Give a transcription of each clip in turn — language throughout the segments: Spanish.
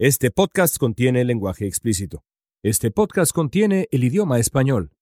Este podcast contiene lenguaje explícito. Este podcast contiene el idioma español.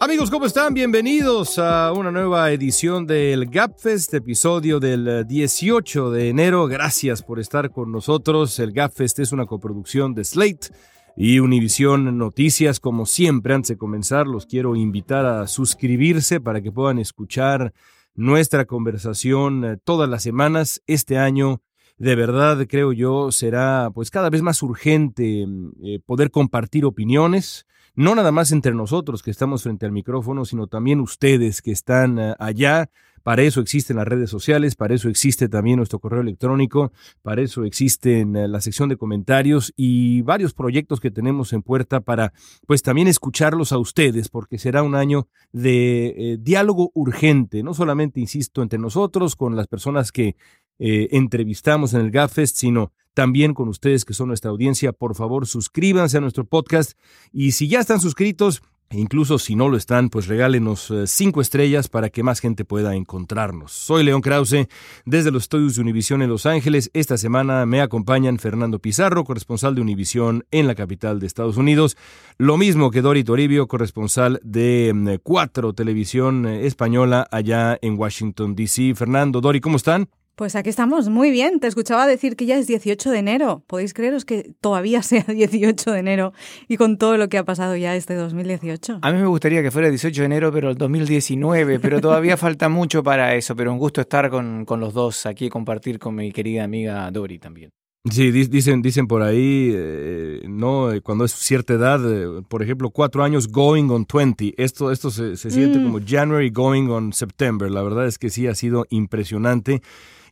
Amigos, ¿cómo están? Bienvenidos a una nueva edición del GapFest, episodio del 18 de enero. Gracias por estar con nosotros. El GapFest es una coproducción de Slate y Univision Noticias. Como siempre, antes de comenzar, los quiero invitar a suscribirse para que puedan escuchar nuestra conversación eh, todas las semanas. Este año de verdad creo yo será pues cada vez más urgente mm, eh, poder compartir opiniones, no nada más entre nosotros que estamos frente al micrófono, sino también ustedes que están eh, allá. Para eso existen las redes sociales, para eso existe también nuestro correo electrónico, para eso existen eh, la sección de comentarios y varios proyectos que tenemos en puerta para pues también escucharlos a ustedes, porque será un año de diálogo urgente, no solamente, insisto, entre nosotros, con las personas que eh, entrevistamos en el GAFest, sino también con ustedes que son nuestra audiencia. Por favor, suscríbanse a nuestro podcast y si ya están suscritos, e incluso si no lo están, pues regálenos eh, cinco estrellas para que más gente pueda encontrarnos. Soy León Krause, desde los estudios de Univisión en Los Ángeles. Esta semana me acompañan Fernando Pizarro, corresponsal de Univisión en la capital de Estados Unidos. Lo mismo que Dori Toribio, corresponsal de mm, Cuatro Televisión eh, Española allá en Washington, D.C. Fernando, Dori, ¿cómo están? Pues aquí estamos, muy bien. Te escuchaba decir que ya es 18 de enero. ¿Podéis creeros que todavía sea 18 de enero y con todo lo que ha pasado ya este 2018? A mí me gustaría que fuera 18 de enero, pero el 2019, pero todavía falta mucho para eso. Pero un gusto estar con, con los dos aquí y compartir con mi querida amiga Dori también. Sí, dicen, dicen por ahí, eh, ¿no? Cuando es cierta edad, eh, por ejemplo, cuatro años going on 20. Esto, esto se, siente mm. como January going on September. La verdad es que sí ha sido impresionante.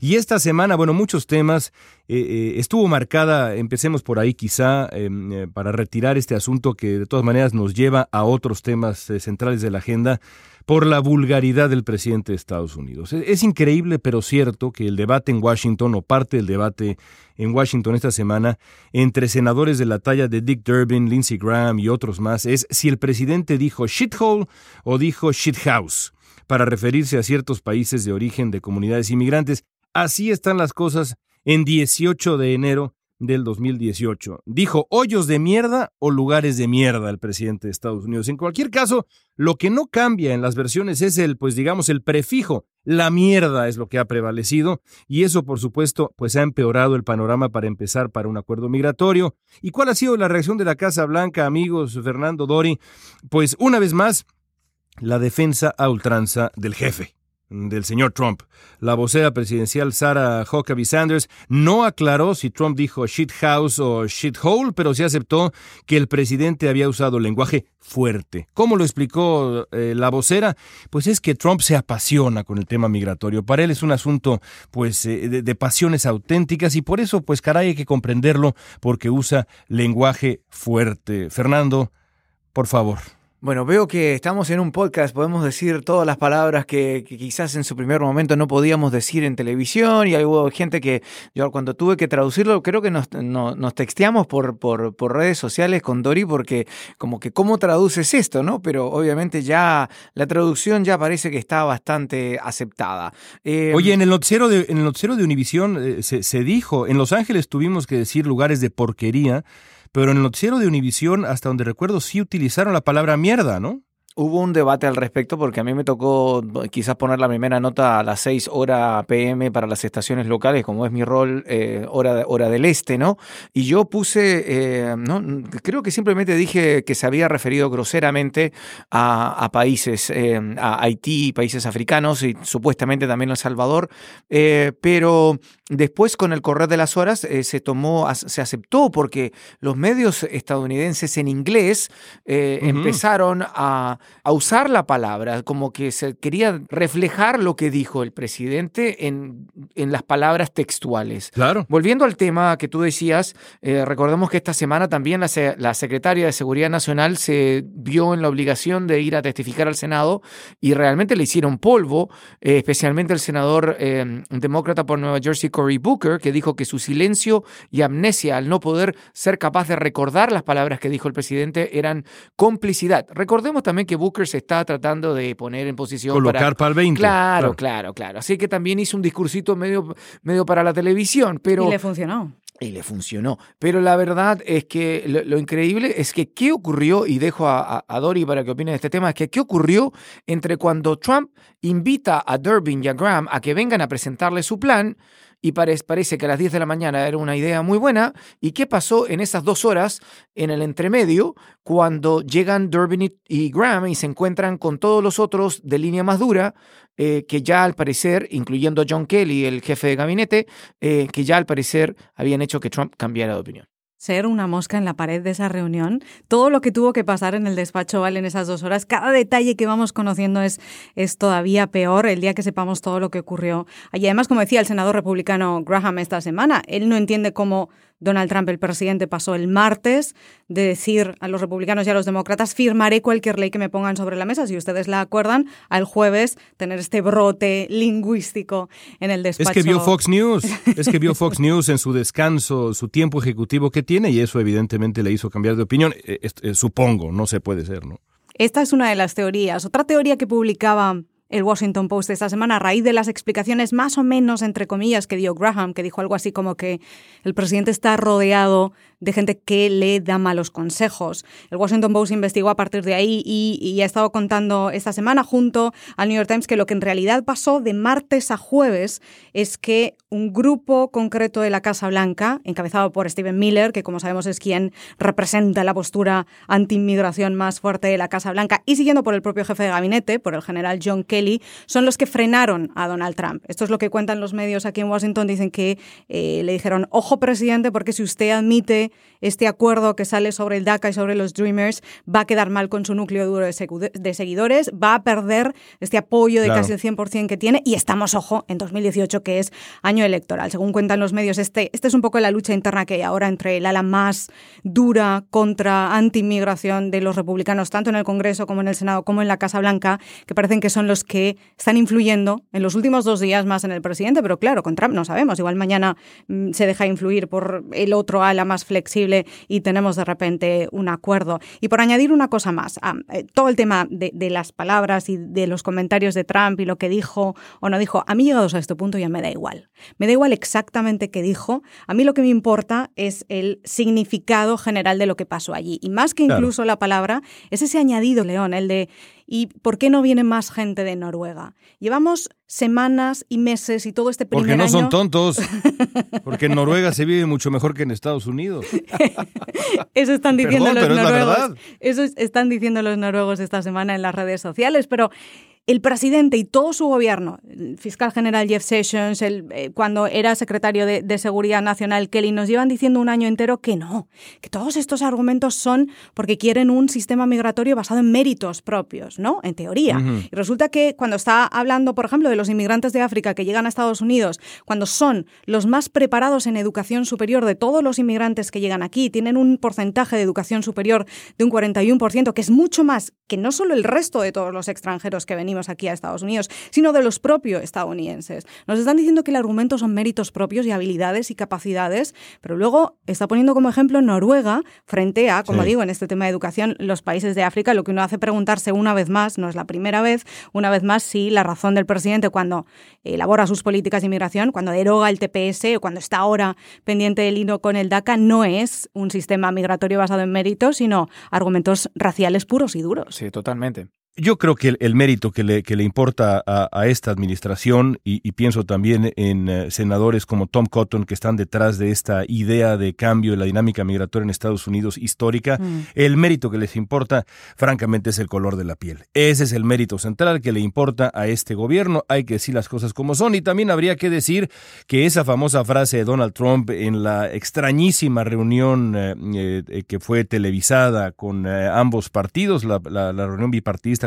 Y esta semana, bueno, muchos temas. Eh, eh, estuvo marcada, empecemos por ahí quizá, em, eh, para retirar este asunto que de todas maneras nos lleva a otros temas centrales de la agenda, por la vulgaridad del presidente de Estados Unidos. Es, es increíble, pero cierto, que el debate en Washington, o parte del debate en Washington esta semana, entre senadores de la talla de Dick Durbin, Lindsey Graham y otros más, es si el presidente dijo shithole o dijo shithouse para referirse a ciertos países de origen de comunidades inmigrantes. Así están las cosas en 18 de enero del 2018. Dijo hoyos de mierda o lugares de mierda el presidente de Estados Unidos. En cualquier caso, lo que no cambia en las versiones es el, pues digamos, el prefijo. La mierda es lo que ha prevalecido y eso, por supuesto, pues ha empeorado el panorama para empezar para un acuerdo migratorio. ¿Y cuál ha sido la reacción de la Casa Blanca, amigos Fernando Dori? Pues una vez más, la defensa a ultranza del jefe del señor Trump. La vocera presidencial Sarah Huckabee Sanders no aclaró si Trump dijo shit house o shit hole, pero sí aceptó que el presidente había usado lenguaje fuerte. ¿Cómo lo explicó eh, la vocera? Pues es que Trump se apasiona con el tema migratorio. Para él es un asunto pues eh, de, de pasiones auténticas y por eso pues caray hay que comprenderlo porque usa lenguaje fuerte. Fernando, por favor. Bueno, veo que estamos en un podcast, podemos decir todas las palabras que, quizás en su primer momento no podíamos decir en televisión y hubo gente que yo cuando tuve que traducirlo creo que nos, nos texteamos por, por, por, redes sociales con Dori porque como que cómo traduces esto, ¿no? Pero obviamente ya la traducción ya parece que está bastante aceptada. Eh, Oye, en el noticiero de, en el noticiero de Univisión eh, se, se dijo, en Los Ángeles tuvimos que decir lugares de porquería pero en el noticiero de Univisión, hasta donde recuerdo, sí utilizaron la palabra mierda, ¿no? Hubo un debate al respecto porque a mí me tocó quizás poner la primera nota a las 6 horas PM para las estaciones locales, como es mi rol, eh, hora, hora del este, ¿no? Y yo puse, eh, ¿no? creo que simplemente dije que se había referido groseramente a, países, eh, a Haití, países africanos y supuestamente también El Salvador, pero después con el correr de las horas se tomó, se aceptó porque los medios estadounidenses en inglés empezaron a a usar la palabra, como que se quería reflejar lo que dijo el presidente en, en las palabras textuales. Claro. Volviendo al tema que tú decías, eh, recordemos que esta semana también la, la, secretaria de Seguridad Nacional se vio en la obligación de ir a testificar al Senado y realmente le hicieron polvo, eh, especialmente el senador eh, demócrata por Nueva Jersey, Cory Booker, que dijo que su silencio y amnesia al no poder ser capaz de recordar las palabras que dijo el presidente eran complicidad. Recordemos también que Booker se está tratando de poner en posición Colocar para, el 20. Claro, claro, claro, Así que también hizo un discursito medio, medio para la televisión, pero... Y le funcionó. Y le funcionó. Pero la verdad es que lo, increíble es que qué ocurrió, y dejo a, a, Dori para que opine de este tema, es que qué ocurrió entre cuando Trump invita a Durbin y a Graham a que vengan a presentarle su plan y parece que a las 10 de la mañana era una idea muy buena. ¿Y qué pasó en esas dos horas en el entremedio cuando llegan Durbin y Graham y se encuentran con todos los otros de línea más dura eh, que ya al parecer, incluyendo John Kelly, el jefe de gabinete, eh, que ya al parecer habían hecho que Trump cambiara de opinión? Ser una mosca en la pared de esa reunión, todo lo que tuvo que pasar en el despacho Val en esas dos horas, cada detalle que vamos conociendo es, es todavía peor el día que sepamos todo lo que ocurrió. Y además, como decía el senador republicano Graham esta semana, él no entiende cómo Donald Trump, el presidente, pasó el martes de decir a los republicanos y a los demócratas, firmaré cualquier ley que me pongan sobre la mesa, si ustedes la acuerdan, al jueves tener este brote lingüístico en el despacho. Es que vio Fox News, es que vio Fox News en su descanso, su tiempo ejecutivo que tiene y eso evidentemente le hizo cambiar de opinión. Eh, eh, supongo, no se puede ser, ¿no? Esta es una de las teorías. Otra teoría que publicaba el Washington Post esta semana a raíz de las explicaciones más o menos, entre comillas, que dio Graham, que dijo algo así como que el presidente está rodeado de gente que le da malos consejos. El Washington Post investigó a partir de ahí y, ha estado contando esta semana junto al New York Times que lo que en realidad pasó de martes a jueves es que un grupo concreto de la Casa Blanca, encabezado por Stephen Miller, que como sabemos es quien representa la postura anti-inmigración más fuerte de la Casa Blanca, y siguiendo por el propio jefe de gabinete, por el general John Kelly, son los que frenaron a Donald Trump. Esto es lo que cuentan los medios aquí en Washington. Dicen que eh, le dijeron, ojo presidente, porque si usted admite este acuerdo que sale sobre el DACA y sobre los Dreamers va a quedar mal con su núcleo duro de, seguidores, va a perder este apoyo de casi el 100% que tiene y estamos, ojo, en 2018 que es año electoral. Según cuentan los medios, este, este es un poco la lucha interna que hay ahora entre el ala más dura contra anti-inmigración de los republicanos, tanto en el Congreso como en el Senado, como en la Casa Blanca, que parecen que son los que están influyendo en los últimos dos días más en el presidente, pero claro, con Trump no sabemos, igual mañana mm, se deja influir por el otro ala más flexible flexible y tenemos de repente un acuerdo. Y por añadir una cosa más, ah, eh, todo el tema de, las palabras y de los comentarios de Trump y lo que dijo o no dijo, a mí llegados a este punto ya me da igual. Me da igual exactamente qué dijo. A mí lo que me importa es el significado general de lo que pasó allí. Y más que incluso la palabra, es ese añadido, León, el de ¿Y por qué no viene más gente de Noruega? Llevamos semanas y meses y todo este primer Porque no son tontos. Porque en Noruega se vive mucho mejor que en Estados Unidos. Eso están diciendo los noruegos. Eso están diciendo los noruegos esta semana en las redes sociales, pero el presidente y todo su gobierno, el fiscal general Jeff Sessions, el, eh, cuando era secretario de, Seguridad Nacional Kelly, nos llevan diciendo un año entero que no, que todos estos argumentos son porque quieren un sistema migratorio basado en méritos propios, ¿no? En teoría. Y resulta que cuando está hablando, por ejemplo, de los inmigrantes de África que llegan a Estados Unidos, cuando son los más preparados en educación superior de todos los inmigrantes que llegan aquí, tienen un porcentaje de educación superior de un 41%, que es mucho más que no solo el resto de todos los extranjeros que venimos aquí a Estados Unidos, sino de los propios estadounidenses. Nos están diciendo que el argumento son méritos propios y habilidades y capacidades, pero luego está poniendo como ejemplo Noruega frente a, como digo, en este tema de educación, los países de África, lo que uno hace preguntarse una vez más, no es la primera vez, una vez más, si la razón del presidente cuando elabora sus políticas de inmigración, cuando deroga el TPS o cuando está ahora pendiente del hilo con el DACA, no es un sistema migratorio basado en méritos, sino argumentos raciales puros y duros. Sí, totalmente. Yo creo que el, mérito que le, que le importa a, esta administración, y, pienso también en eh, senadores como Tom Cotton, que están detrás de esta idea de cambio de la dinámica migratoria en Estados Unidos histórica, mm. el mérito que les importa, francamente, es el color de la piel. Ese es el mérito central que le importa a este gobierno. Hay que decir las cosas como son. Y también habría que decir que esa famosa frase de Donald Trump en la extrañísima reunión eh, eh, que fue televisada con ambos partidos, la, la reunión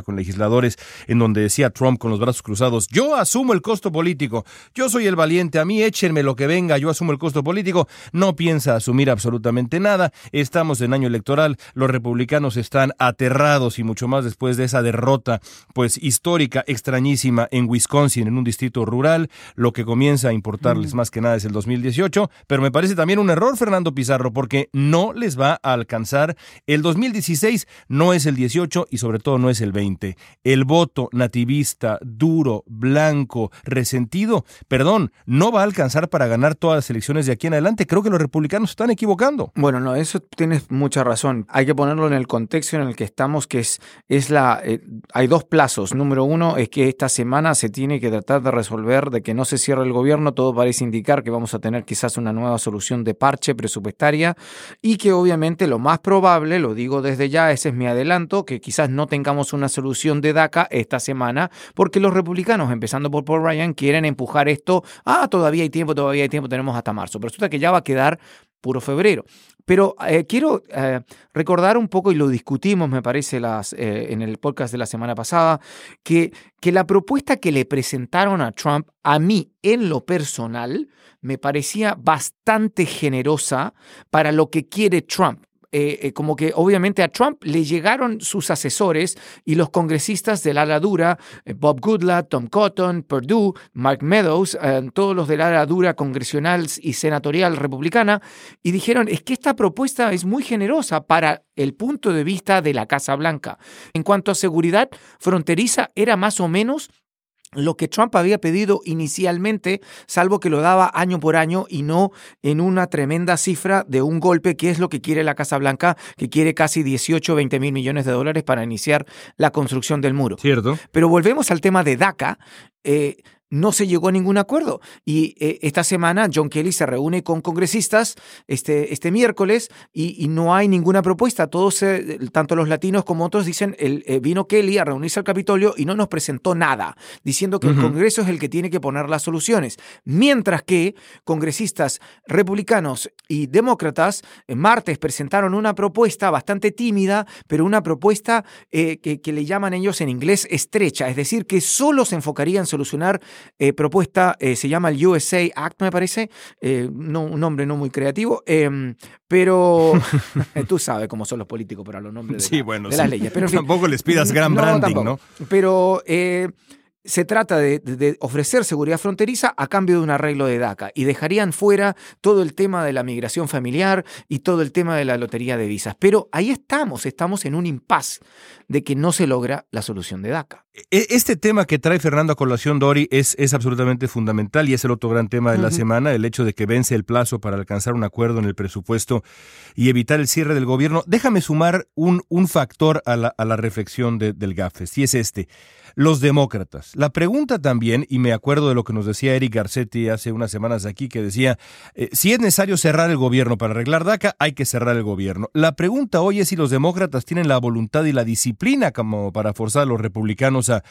con legisladores en donde decía Trump con los brazos cruzados, yo asumo el costo político, yo soy el valiente, a mí échenme lo que venga, yo asumo el costo político, no piensa asumir absolutamente nada, estamos en año electoral, los republicanos están aterrados y mucho más después de esa derrota pues histórica, extrañísima en Wisconsin, en un distrito rural, lo que comienza a importarles mm. más que nada es el 2018, pero me parece también un error Fernando Pizarro porque no les va a alcanzar. El 2016, no es el 18 y sobre todo no es el 20 2020. El voto nativista, duro, blanco, resentido, perdón, no va a alcanzar para ganar todas las elecciones de aquí en adelante. Creo que los republicanos están equivocando. Bueno, no, eso tienes mucha razón. Hay que ponerlo en el contexto en el que estamos, que es, es la... Eh, hay dos plazos. Número uno es que esta semana se tiene que tratar de resolver de que no se cierre el gobierno. Todo parece indicar que vamos a tener quizás una nueva solución de parche presupuestaria y que obviamente lo más probable, lo digo desde ya, ese es mi adelanto, que quizás no tengamos una solución de DACA esta semana porque los republicanos, empezando por Paul Ryan, quieren empujar esto. Ah, todavía hay tiempo, todavía hay tiempo, tenemos hasta marzo. Pero resulta que ya va a quedar puro febrero. Pero eh, quiero eh, recordar un poco, y lo discutimos, me parece, las, eh, en el podcast de la semana pasada, que, que la propuesta que le presentaron a Trump, a mí en lo personal, me parecía bastante generosa para lo que quiere Trump. Eh, eh, como que obviamente a Trump le llegaron sus asesores y los congresistas del ala dura, eh, Bob Goodlatte, Tom Cotton, Perdue, Mark Meadows, todos los del ala dura congresional y senatorial republicana, y dijeron, es que esta propuesta es muy generosa para el punto de vista de la Casa Blanca. En cuanto a seguridad fronteriza, era más o menos lo que Trump había pedido inicialmente, salvo que lo daba año por año y no en una tremenda cifra de un golpe, que es lo que quiere la Casa Blanca, que quiere casi 18 o 20 mil millones de dólares para iniciar la construcción del muro. Cierto. Pero volvemos al tema de DACA. Eh, no se llegó a ningún acuerdo. Y eh, esta semana John Kelly se reúne con congresistas este, este miércoles y, no hay ninguna propuesta. Todos, eh, tanto los latinos como otros, dicen, el, eh, vino Kelly a reunirse al Capitolio y no nos presentó nada, diciendo que el Congreso es el que tiene que poner las soluciones. Mientras que congresistas republicanos y demócratas en martes presentaron una propuesta bastante tímida, pero una propuesta que, que le llaman ellos en inglés estrecha, es decir, que solo se enfocaría en solucionar eh, propuesta, eh, se llama el USA Act, me parece, eh, no, un nombre no muy creativo, em, pero tú sabes cómo son los políticos para los nombres de, las leyes. Pero, tampoco les pidas gran branding, ¿no? Pero se trata de, ofrecer seguridad fronteriza a cambio de un arreglo de DACA y dejarían fuera todo el tema de la migración familiar y todo el tema de la lotería de visas. Pero ahí estamos, estamos en un impasse de que no se logra la solución de DACA. E, este tema que trae Fernando a colación, Dori, es, es absolutamente fundamental y es el otro gran tema de la semana, el hecho de que vence el plazo para alcanzar un acuerdo en el presupuesto y evitar el cierre del gobierno. Déjame sumar un, un factor a la, a la reflexión del GAFES, y es este los demócratas. La pregunta también, y me acuerdo de lo que nos decía Eric Garcetti hace unas semanas aquí, que decía, eh, si es necesario cerrar el gobierno para arreglar DACA, hay que cerrar el gobierno. La pregunta hoy es si los demócratas tienen la voluntad y la disciplina como para forzar a los republicanos a,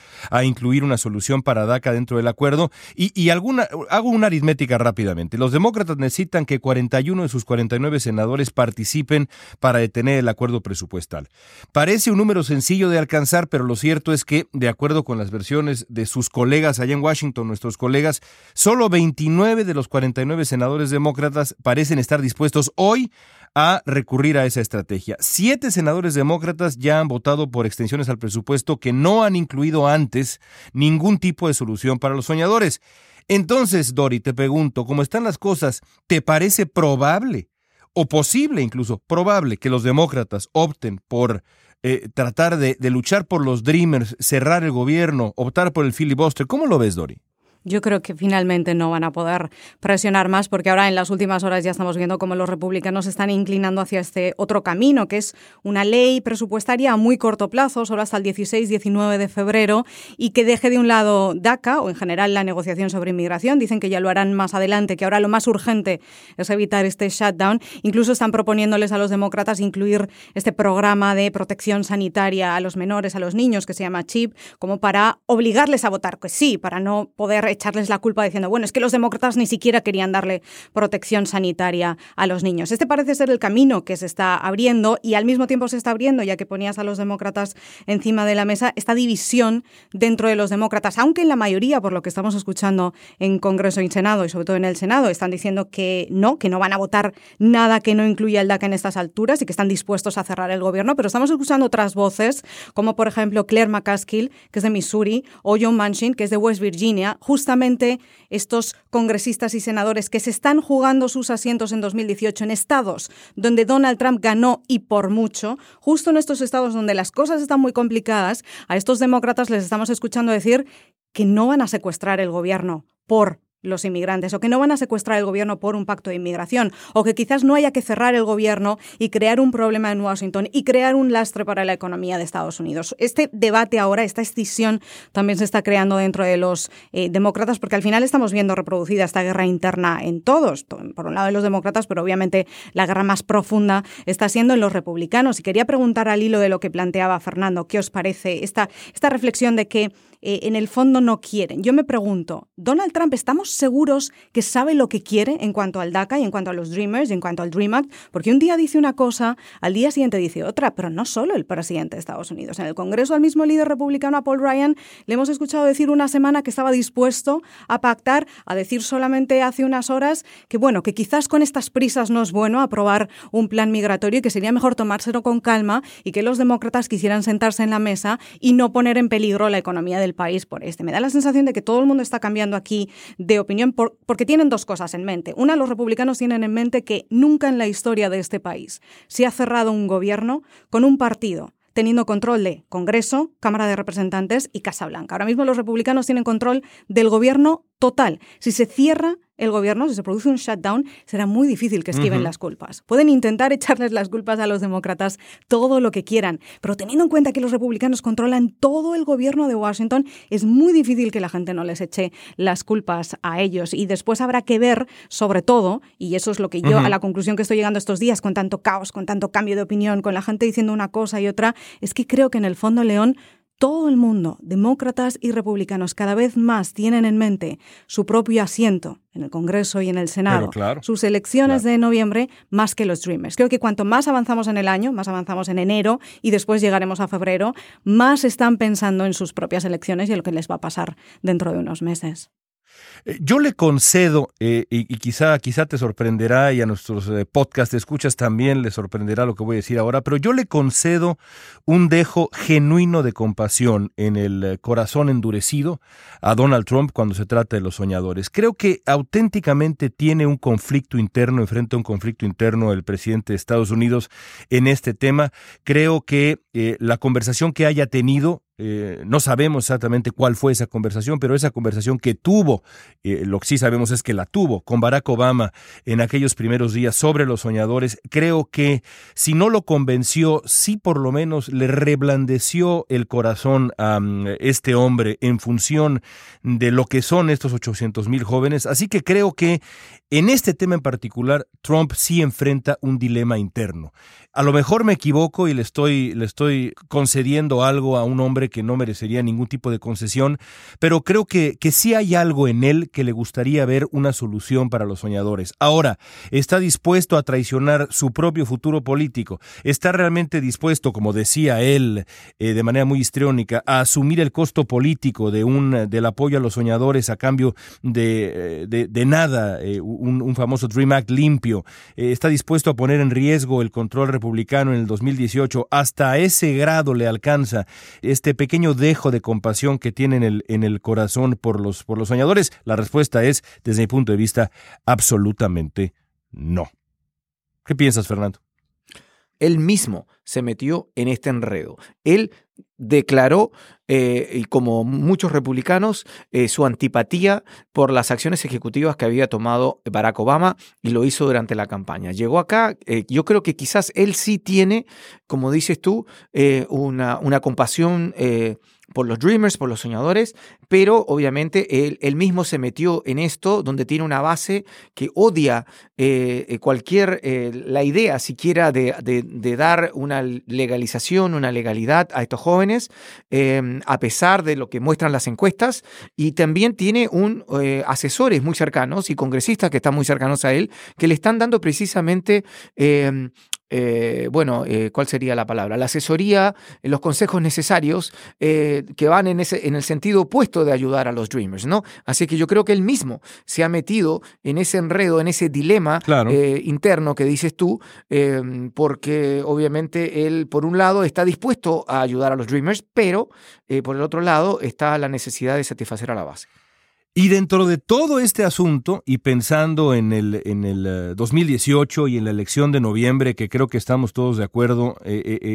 incluir una solución para DACA dentro del acuerdo. Y, alguna, hago una aritmética rápidamente. Los demócratas necesitan que 41 de sus 49 senadores participen para detener el acuerdo presupuestal. Parece un número sencillo de alcanzar, pero lo cierto es que, de acuerdo con las versiones de sus colegas allá en Washington, nuestros colegas, solo 29 de los 49 senadores demócratas parecen estar dispuestos hoy a recurrir a esa estrategia. Siete senadores demócratas ya han votado por extensiones al presupuesto que no han incluido antes ningún tipo de solución para los soñadores. Entonces, Dori, te pregunto, ¿cómo están las cosas? ¿Te parece probable o posible incluso probable que los demócratas opten por eh, tratar de, de, luchar por los Dreamers, cerrar el gobierno, optar por el filibuster. ¿Cómo lo ves, Dori? Yo creo que finalmente no van a poder presionar más porque ahora en las últimas horas ya estamos viendo cómo los republicanos están inclinando hacia este otro camino, que es una ley presupuestaria a muy corto plazo, solo hasta el 16-19 de febrero, y que deje de un lado DACA o en general la negociación sobre inmigración. Dicen que ya lo harán más adelante, que ahora lo más urgente es evitar este shutdown. Incluso están proponiéndoles a los demócratas incluir este programa de protección sanitaria a los menores, a los niños, que se llama CHIP, como para obligarles a votar, que sí, para no poder echarles la culpa diciendo, bueno, es que los demócratas ni siquiera querían darle protección sanitaria a los niños. Este parece ser el camino que se está abriendo y al mismo tiempo se está abriendo, ya que ponías a los demócratas encima de la mesa, esta división dentro de los demócratas, aunque en la mayoría, por lo que estamos escuchando en Congreso y Senado, y sobre todo en el Senado, están diciendo que no, que no van a votar nada que no incluya el DACA en estas alturas y que están dispuestos a cerrar el gobierno, pero estamos escuchando otras voces, como por ejemplo Claire McCaskill, que es de Missouri, o John Manchin, que es de West Virginia, justo justamente estos congresistas y senadores que se están jugando sus asientos en 2018 en estados donde Donald Trump ganó y por mucho, justo en estos estados donde las cosas están muy complicadas, a estos demócratas les estamos escuchando decir que no van a secuestrar el gobierno por los inmigrantes o que no van a secuestrar el gobierno por un pacto de inmigración o que quizás no haya que cerrar el gobierno y crear un problema en Washington y crear un lastre para la economía de Estados Unidos. Este debate ahora, esta escisión también se está creando dentro de los eh, demócratas porque al final estamos viendo reproducida esta guerra interna en todos, por un lado de los demócratas, pero obviamente la guerra más profunda está siendo en los republicanos. Y quería preguntar al hilo de lo que planteaba Fernando, ¿qué os parece esta, esta reflexión de que eh, en el fondo no quieren. Yo me pregunto, ¿Donald Trump estamos seguros que sabe lo que quiere en cuanto al DACA y en cuanto a los Dreamers y en cuanto al Dream Act? Porque un día dice una cosa, al día siguiente dice otra, pero no solo el presidente de Estados Unidos. En el Congreso al mismo líder republicano, Paul Ryan, le hemos escuchado decir una semana que estaba dispuesto a pactar, a decir solamente hace unas horas que, bueno, que quizás con estas prisas no es bueno aprobar un plan migratorio y que sería mejor tomárselo con calma y que los demócratas quisieran sentarse en la mesa y no poner en peligro la economía del país por este. Me da la sensación de que todo el mundo está cambiando aquí de opinión porque tienen dos cosas en mente. Una, los republicanos tienen en mente que nunca en la historia de este país se ha cerrado un gobierno con un partido teniendo control de Congreso, Cámara de Representantes y Casa Blanca. Ahora mismo los republicanos tienen control del gobierno total. Si se cierra el gobierno, si se produce un shutdown, será muy difícil que esquiven las culpas. Pueden intentar echarles las culpas a los demócratas todo lo que quieran, pero teniendo en cuenta que los republicanos controlan todo el gobierno de Washington, es muy difícil que la gente no les eche las culpas a ellos. Y después habrá que ver, sobre todo, y eso es lo que yo, a la conclusión que estoy llegando estos días, con tanto caos, con tanto cambio de opinión, con la gente diciendo una cosa y otra, es que creo que en el fondo León todo el mundo, demócratas y republicanos, cada vez más tienen en mente su propio asiento en el Congreso y en el Senado, sus elecciones de noviembre, más que los Dreamers. Creo que cuanto más avanzamos en el año, más avanzamos en enero y después llegaremos a febrero, más están pensando en sus propias elecciones y en lo que les va a pasar dentro de unos meses. Eh, yo le concedo, eh, y, quizá, quizá te sorprenderá y a nuestros eh, podcast escuchas también les sorprenderá lo que voy a decir ahora, pero yo le concedo un dejo genuino de compasión en el corazón endurecido a Donald Trump cuando se trata de los soñadores. Creo que auténticamente tiene un conflicto interno, enfrenta un conflicto interno el presidente de Estados Unidos en este tema. Creo que la conversación que haya tenido eh, no sabemos exactamente cuál fue esa conversación, pero esa conversación que tuvo, eh, lo que sí sabemos es que la tuvo con Barack Obama en aquellos primeros días sobre los soñadores, creo que si no lo convenció, sí por lo menos le reblandeció el corazón a mm, este hombre en función de lo que son estos 800 mil jóvenes. Así que creo que en este tema en particular, Trump sí enfrenta un dilema interno. A lo mejor me equivoco y le estoy, le estoy concediendo algo a un hombre que no merecería ningún tipo de concesión, pero creo que, que sí hay algo en él que le gustaría ver una solución para los soñadores. Ahora, está dispuesto a traicionar su propio futuro político, está realmente dispuesto, como decía él eh, de manera muy histriónica, a asumir el costo político de un, del apoyo a los soñadores a cambio de, eh, de, nada, eh, un, famoso Dream Act limpio, está dispuesto a poner en riesgo el control republicano en el 2018, hasta ese grado le alcanza este pequeño dejo de compasión que tiene en el, en el corazón por los, por los soñadores? La respuesta es, desde mi punto de vista, absolutamente no. ¿Qué piensas, Fernando? Él mismo se metió en este enredo. Él declaró, eh, y como muchos republicanos, eh, su antipatía por las acciones ejecutivas que había tomado Barack Obama y lo hizo durante la campaña. Llegó acá, eh, yo creo que quizás él sí tiene, como dices tú, una, una, compasión por los dreamers, por los soñadores, pero obviamente él, él, mismo se metió en esto donde tiene una base que odia cualquier, la idea siquiera de, de dar una legalización, una legalidad a estos jóvenes, em, a pesar de lo que muestran las encuestas, y también tiene un eh, asesores muy cercanos y congresistas que están muy cercanos a él, que le están dando precisamente em, eh, bueno, eh, ¿cuál sería la palabra? La asesoría, los consejos necesarios que van en, ese, en el sentido opuesto de ayudar a los Dreamers, ¿no? Así que yo creo que él mismo se ha metido en ese enredo, en ese dilema interno que dices tú, porque obviamente él, por un lado, está dispuesto a ayudar a los Dreamers, pero por el otro lado está la necesidad de satisfacer a la base. Y dentro de todo este asunto, y pensando en el, en el 2018 y en la elección de noviembre, que creo que estamos todos de acuerdo,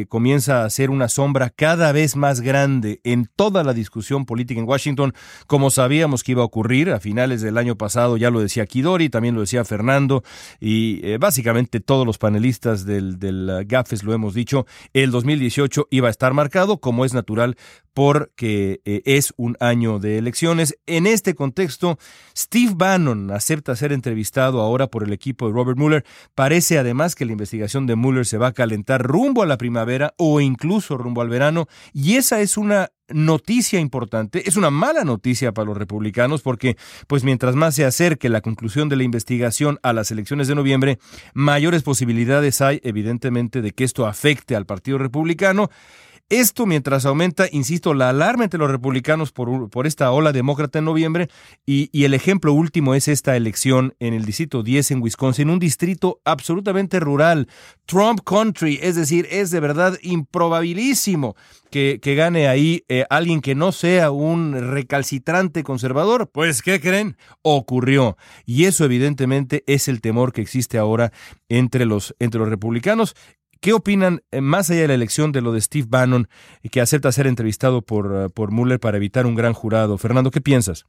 comienza a ser una sombra cada vez más grande en toda la discusión política en Washington, como sabíamos que iba a ocurrir a finales del año pasado, ya lo decía Kidori, también lo decía Fernando, y básicamente todos los panelistas del, del GAFES lo hemos dicho, el 2018 iba a estar marcado, como es natural, porque es un año de elecciones. En este contexto, Steve Bannon acepta ser entrevistado ahora por el equipo de Robert Mueller. Parece además que la investigación de Mueller se va a calentar rumbo a la primavera o incluso rumbo al verano, y esa es una noticia importante, es una mala noticia para los republicanos porque pues mientras más se acerque la conclusión de la investigación a las elecciones de noviembre, mayores posibilidades hay evidentemente de que esto afecte al Partido Republicano esto mientras aumenta, insisto, la alarma entre los republicanos por, por esta ola demócrata en noviembre y, y, el ejemplo último es esta elección en el distrito 10 en Wisconsin, un distrito absolutamente rural, Trump Country, es decir, es de verdad improbabilísimo que, que gane ahí eh, alguien que no sea un recalcitrante conservador. Pues, ¿qué creen? Ocurrió. Y eso evidentemente es el temor que existe ahora entre los, entre los republicanos ¿Qué opinan, eh, más allá de la elección, de lo de Steve Bannon, que acepta ser entrevistado por, eh, por Mueller para evitar un gran jurado? Fernando, ¿qué piensas?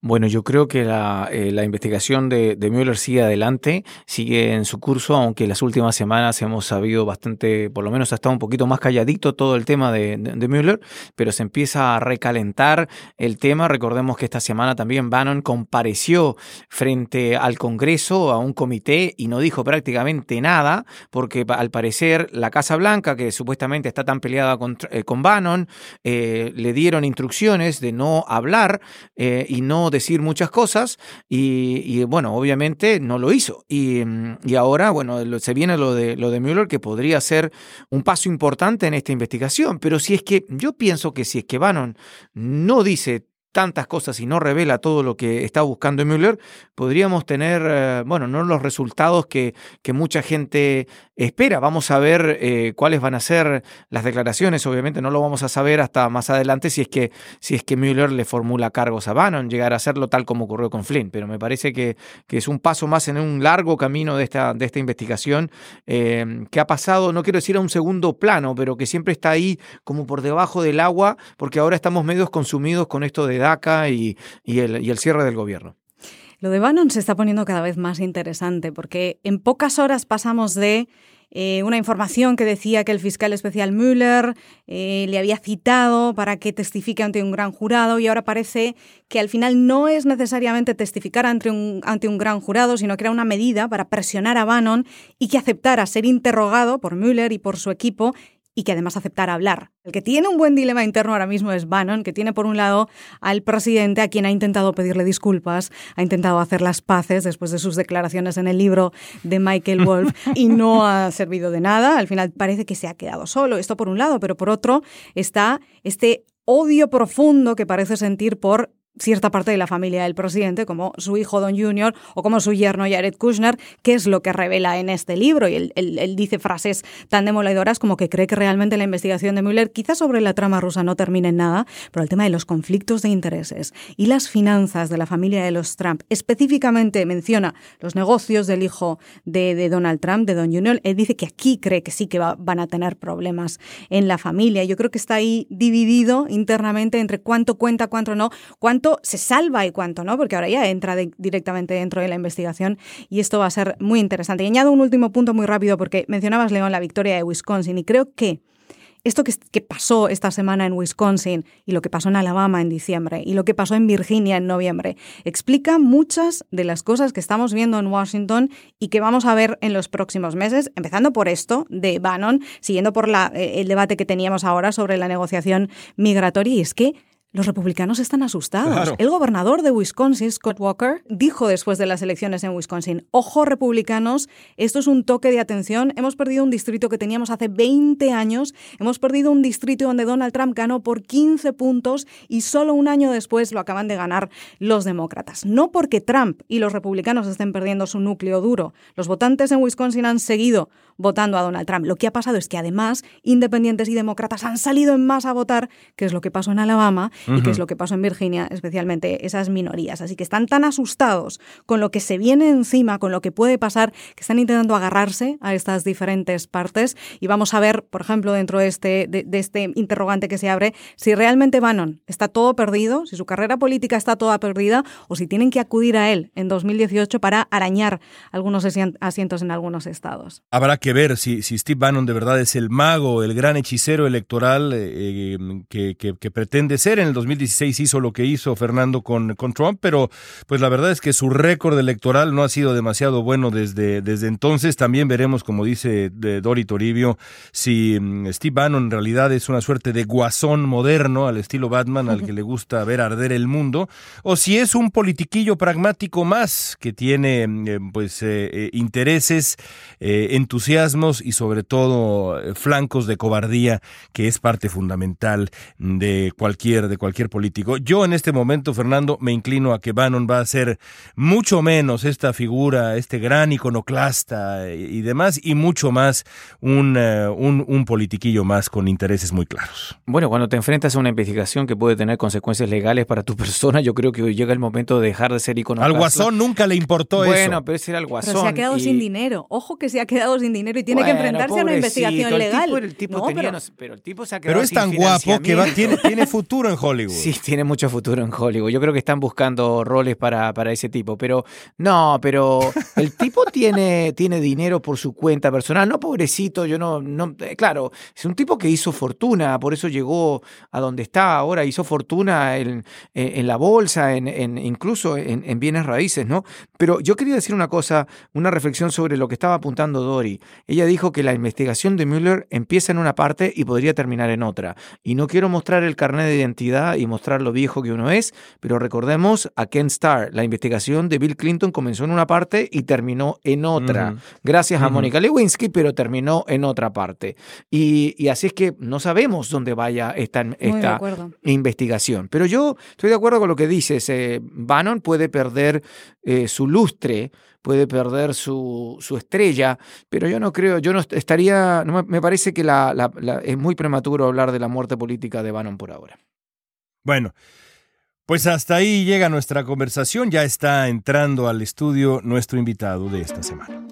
Bueno, yo creo que la, eh, la investigación de, de, Mueller sigue adelante, sigue en su curso, aunque las últimas semanas hemos sabido bastante, por lo menos ha estado un poquito más calladito todo el tema de, de, Mueller, pero se empieza a recalentar el tema. Recordemos que esta semana también Bannon compareció frente al Congreso, a un comité, y no dijo prácticamente nada, porque al parecer la Casa Blanca, que supuestamente está tan peleada con, eh, con Bannon, eh, le dieron instrucciones de no hablar eh, y no decir muchas cosas y, bueno, obviamente no lo hizo. Y, y, ahora, bueno, se viene lo de, lo de Mueller que podría ser un paso importante en esta investigación, pero si es que yo pienso que si es que Bannon no dice tantas cosas y no revela todo lo que está buscando Mueller, podríamos tener, eh, bueno, no los resultados que, que mucha gente espera. Vamos a ver eh, cuáles van a ser las declaraciones. Obviamente no lo vamos a saber hasta más adelante si es que, si es que Mueller le formula cargos a Bannon, llegar a hacerlo tal como ocurrió con Flynn. Pero me parece que, que es un paso más en un largo camino de esta, de esta investigación eh, que ha pasado, no quiero decir a un segundo plano, pero que siempre está ahí como por debajo del agua, porque ahora estamos medios consumidos con esto de DACA y, el cierre del gobierno. Lo de Bannon se está poniendo cada vez más interesante porque en pocas horas pasamos de eh, una información que decía que el fiscal especial Müller eh, le había citado para que testifique ante un gran jurado y ahora parece que al final no es necesariamente testificar ante un, ante un gran jurado, sino que era una medida para presionar a Bannon y que aceptara ser interrogado por Müller y por su equipo y que además aceptara hablar. El que tiene un buen dilema interno ahora mismo es Bannon, que tiene por un lado al presidente a quien ha intentado pedirle disculpas, ha intentado hacer las paces después de sus declaraciones en el libro de Michael Wolff y no ha servido de nada. Al final parece que se ha quedado solo. Esto por un lado, pero por otro está este odio profundo que parece sentir por cierta parte de la familia del presidente, como su hijo Don Junior o como su yerno Jared Kushner, que es lo que revela en este libro. Y él, dice frases tan demoladoras como que cree que realmente la investigación de Mueller, quizás sobre la trama rusa no termine en nada, pero el tema de los conflictos de intereses y las finanzas de la familia de los Trump, específicamente menciona los negocios del hijo de, Donald Trump, de Don Junior, él dice que aquí cree que sí que va, van a tener problemas en la familia. Yo creo que está ahí dividido internamente entre cuánto cuenta, cuánto no, cuánto se salva y cuánto no, porque ahora ya entra directamente dentro de la investigación y esto va a ser muy interesante. Y añado un último punto muy rápido porque mencionabas, León, la victoria de Wisconsin y creo que esto que, pasó esta semana en Wisconsin y lo que pasó en Alabama en diciembre y lo que pasó en Virginia en noviembre explica muchas de las cosas que estamos viendo en Washington y que vamos a ver en los próximos meses, empezando por esto de Bannon, siguiendo por eh, el debate que teníamos ahora sobre la negociación migratoria y es que los republicanos están asustados. El gobernador de Wisconsin, Scott Walker, dijo después de las elecciones en Wisconsin, ojo republicanos, esto es un toque de atención, hemos perdido un distrito que teníamos hace 20 años, hemos perdido un distrito donde Donald Trump ganó por 15 puntos y solo un año después lo acaban de ganar los demócratas. No porque Trump y los republicanos estén perdiendo su núcleo duro, los votantes en Wisconsin han seguido votando a Donald Trump. Lo que ha pasado es que además independientes y demócratas han salido en masa a votar, que es lo que pasó en Alabama y que es lo que pasó en Virginia, especialmente esas minorías. Así que están tan asustados con lo que se viene encima, con lo que puede pasar, que están intentando agarrarse a estas diferentes partes. Y vamos a ver, por ejemplo, dentro de este, de, este interrogante que se abre, si realmente Bannon está todo perdido, si su carrera política está toda perdida, o si tienen que acudir a él en 2018 para arañar algunos asientos en algunos estados. Habrá que ver si, si Steve Bannon de verdad es el mago, el gran hechicero electoral eh, que, que, pretende ser. En el 2016 hizo lo que hizo Fernando con, con Trump, pero pues la verdad es que su récord electoral no ha sido demasiado bueno desde, desde entonces. También veremos, como dice Dori Toribio, si mm, Steve Bannon en realidad es una suerte de guasón moderno al estilo Batman, al que le gusta ver arder el mundo, o si es un politiquillo pragmático más que tiene mm, eh, pues eh, eh, intereses, entusiasmos y sobre todo flancos de cobardía, que es parte fundamental de cualquier, de cualquier político. Yo en este momento, Fernando, me inclino a que Bannon va a ser mucho menos esta figura, este gran iconoclasta y demás, y mucho más un, un, un politiquillo más con intereses muy claros. Bueno, cuando te enfrentas a una investigación que puede tener consecuencias legales para tu persona, yo creo que llega el momento de dejar de ser iconoclasta. Al Guasón nunca le importó eso. Bueno, pero ese era el Guasón. Pero se ha quedado sin dinero. Ojo que se ha quedado sin dinero y tiene que enfrentarse a una investigación legal. El tipo pero, el tipo se ha quedado Pero es tan guapo que tiene, tiene futuro en Hollywood. Sí, tiene mucho futuro en Hollywood. Yo creo que están buscando roles para, para ese tipo. Pero no, pero el tipo tiene, tiene dinero por su cuenta personal. No, pobrecito, yo no, no. Eh, claro, es un tipo que hizo fortuna, por eso llegó a donde está ahora. Hizo fortuna en, en la bolsa, en, en incluso en, en bienes raíces, ¿no? Pero yo quería decir una cosa, una reflexión sobre lo que estaba apuntando Dori. Ella dijo que la investigación de Mueller empieza en una parte y podría terminar en otra. Y no quiero mostrar el carnet de identidad y mostrar lo viejo que uno es, pero recordemos a Ken Starr. La investigación de Bill Clinton comenzó en una parte y terminó en otra. Gracias a Mónica Lewinsky, pero terminó en otra parte. Y, así es que no sabemos dónde vaya esta, esta investigación. Pero yo estoy de acuerdo con lo que dices. Eh, Bannon puede perder eh, su lustre, puede perder su, su, estrella, pero yo no creo, yo no estaría, me parece que la, es muy prematuro hablar de la muerte política de Bannon por ahora. Bueno. Pues hasta ahí llega nuestra conversación, ya está entrando al estudio nuestro invitado de esta semana.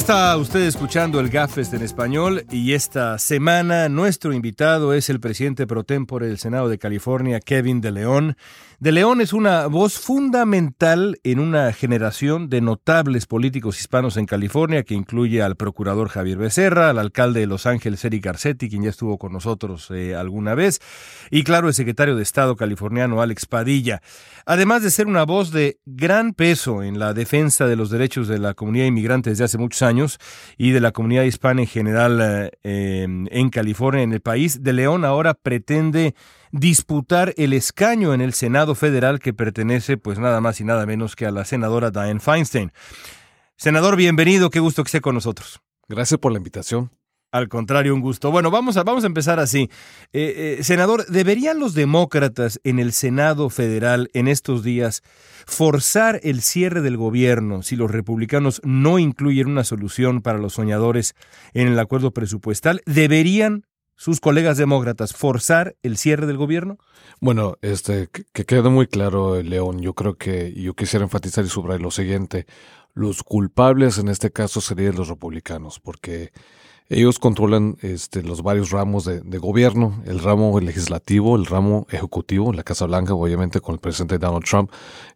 Está usted escuchando el Gafest en español y esta semana nuestro invitado es el presidente pro tempore del Senado de California, Kevin De León. De León es una voz fundamental en una generación de notables políticos hispanos en California, que incluye al procurador Javier Becerra, al alcalde de Los Ángeles, Eric Garcetti, quien ya estuvo con nosotros eh, alguna vez, y claro, el secretario de Estado californiano, Alex Padilla. Además de ser una voz de gran peso en la defensa de los derechos de la comunidad inmigrante desde hace muchos años y de la comunidad hispana en general eh, en California, en el país, De León ahora pretende disputar el escaño en el Senado federal que pertenece pues nada más y nada menos que a la senadora Diane Feinstein. Senador, bienvenido, qué gusto que esté con nosotros. Gracias por la invitación. Al contrario, un gusto. Bueno, vamos a, vamos a empezar así. Eh, eh, senador, ¿deberían los demócratas en el Senado federal en estos días forzar el cierre del gobierno si los republicanos no incluyen una solución para los soñadores en el acuerdo presupuestal? ¿Deberían sus colegas demócratas forzar el cierre del gobierno? Bueno, este, que quede muy claro, León, yo creo que yo quisiera enfatizar y subrayar lo siguiente. Los culpables en este caso serían los republicanos, porque ellos controlan este, los varios ramos de, gobierno, el ramo legislativo, el ramo ejecutivo, la Casa Blanca, obviamente con el presidente Donald Trump,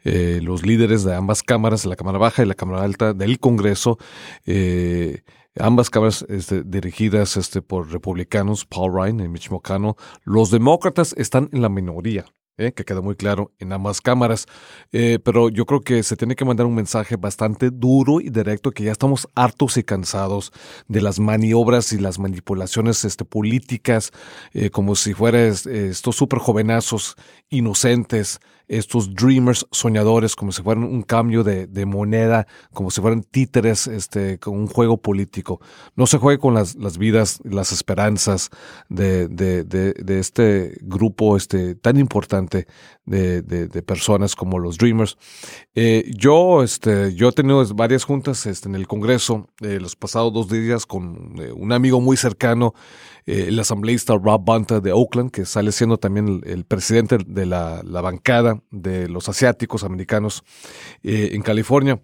eh, los líderes de ambas cámaras, la Cámara Baja y la Cámara Alta del Congreso, eh, ambas cámaras este, dirigidas este, por republicanos, Paul Ryan y Mitch McConnell. Los demócratas están en la minoría. ¿Eh? que queda muy claro en ambas cámaras. Eh, pero yo creo que se tiene que mandar un mensaje bastante duro y directo que ya estamos hartos y cansados de las maniobras y las manipulaciones este, políticas, eh, como si fueran estos súper jovenazos inocentes estos dreamers soñadores como si fueran un cambio de, moneda, como si fueran títeres este, con un juego político. No se juegue con las, las vidas, las esperanzas de, este grupo este, tan importante de, de, personas como los Dreamers. Eh, yo, este, yo he tenido varias juntas este, en el Congreso eh, los pasados dos días con eh, un amigo muy cercano, el asambleísta Rob Bunta de Oakland, que sale siendo también el, presidente de la, la, bancada de los asiáticos americanos en California.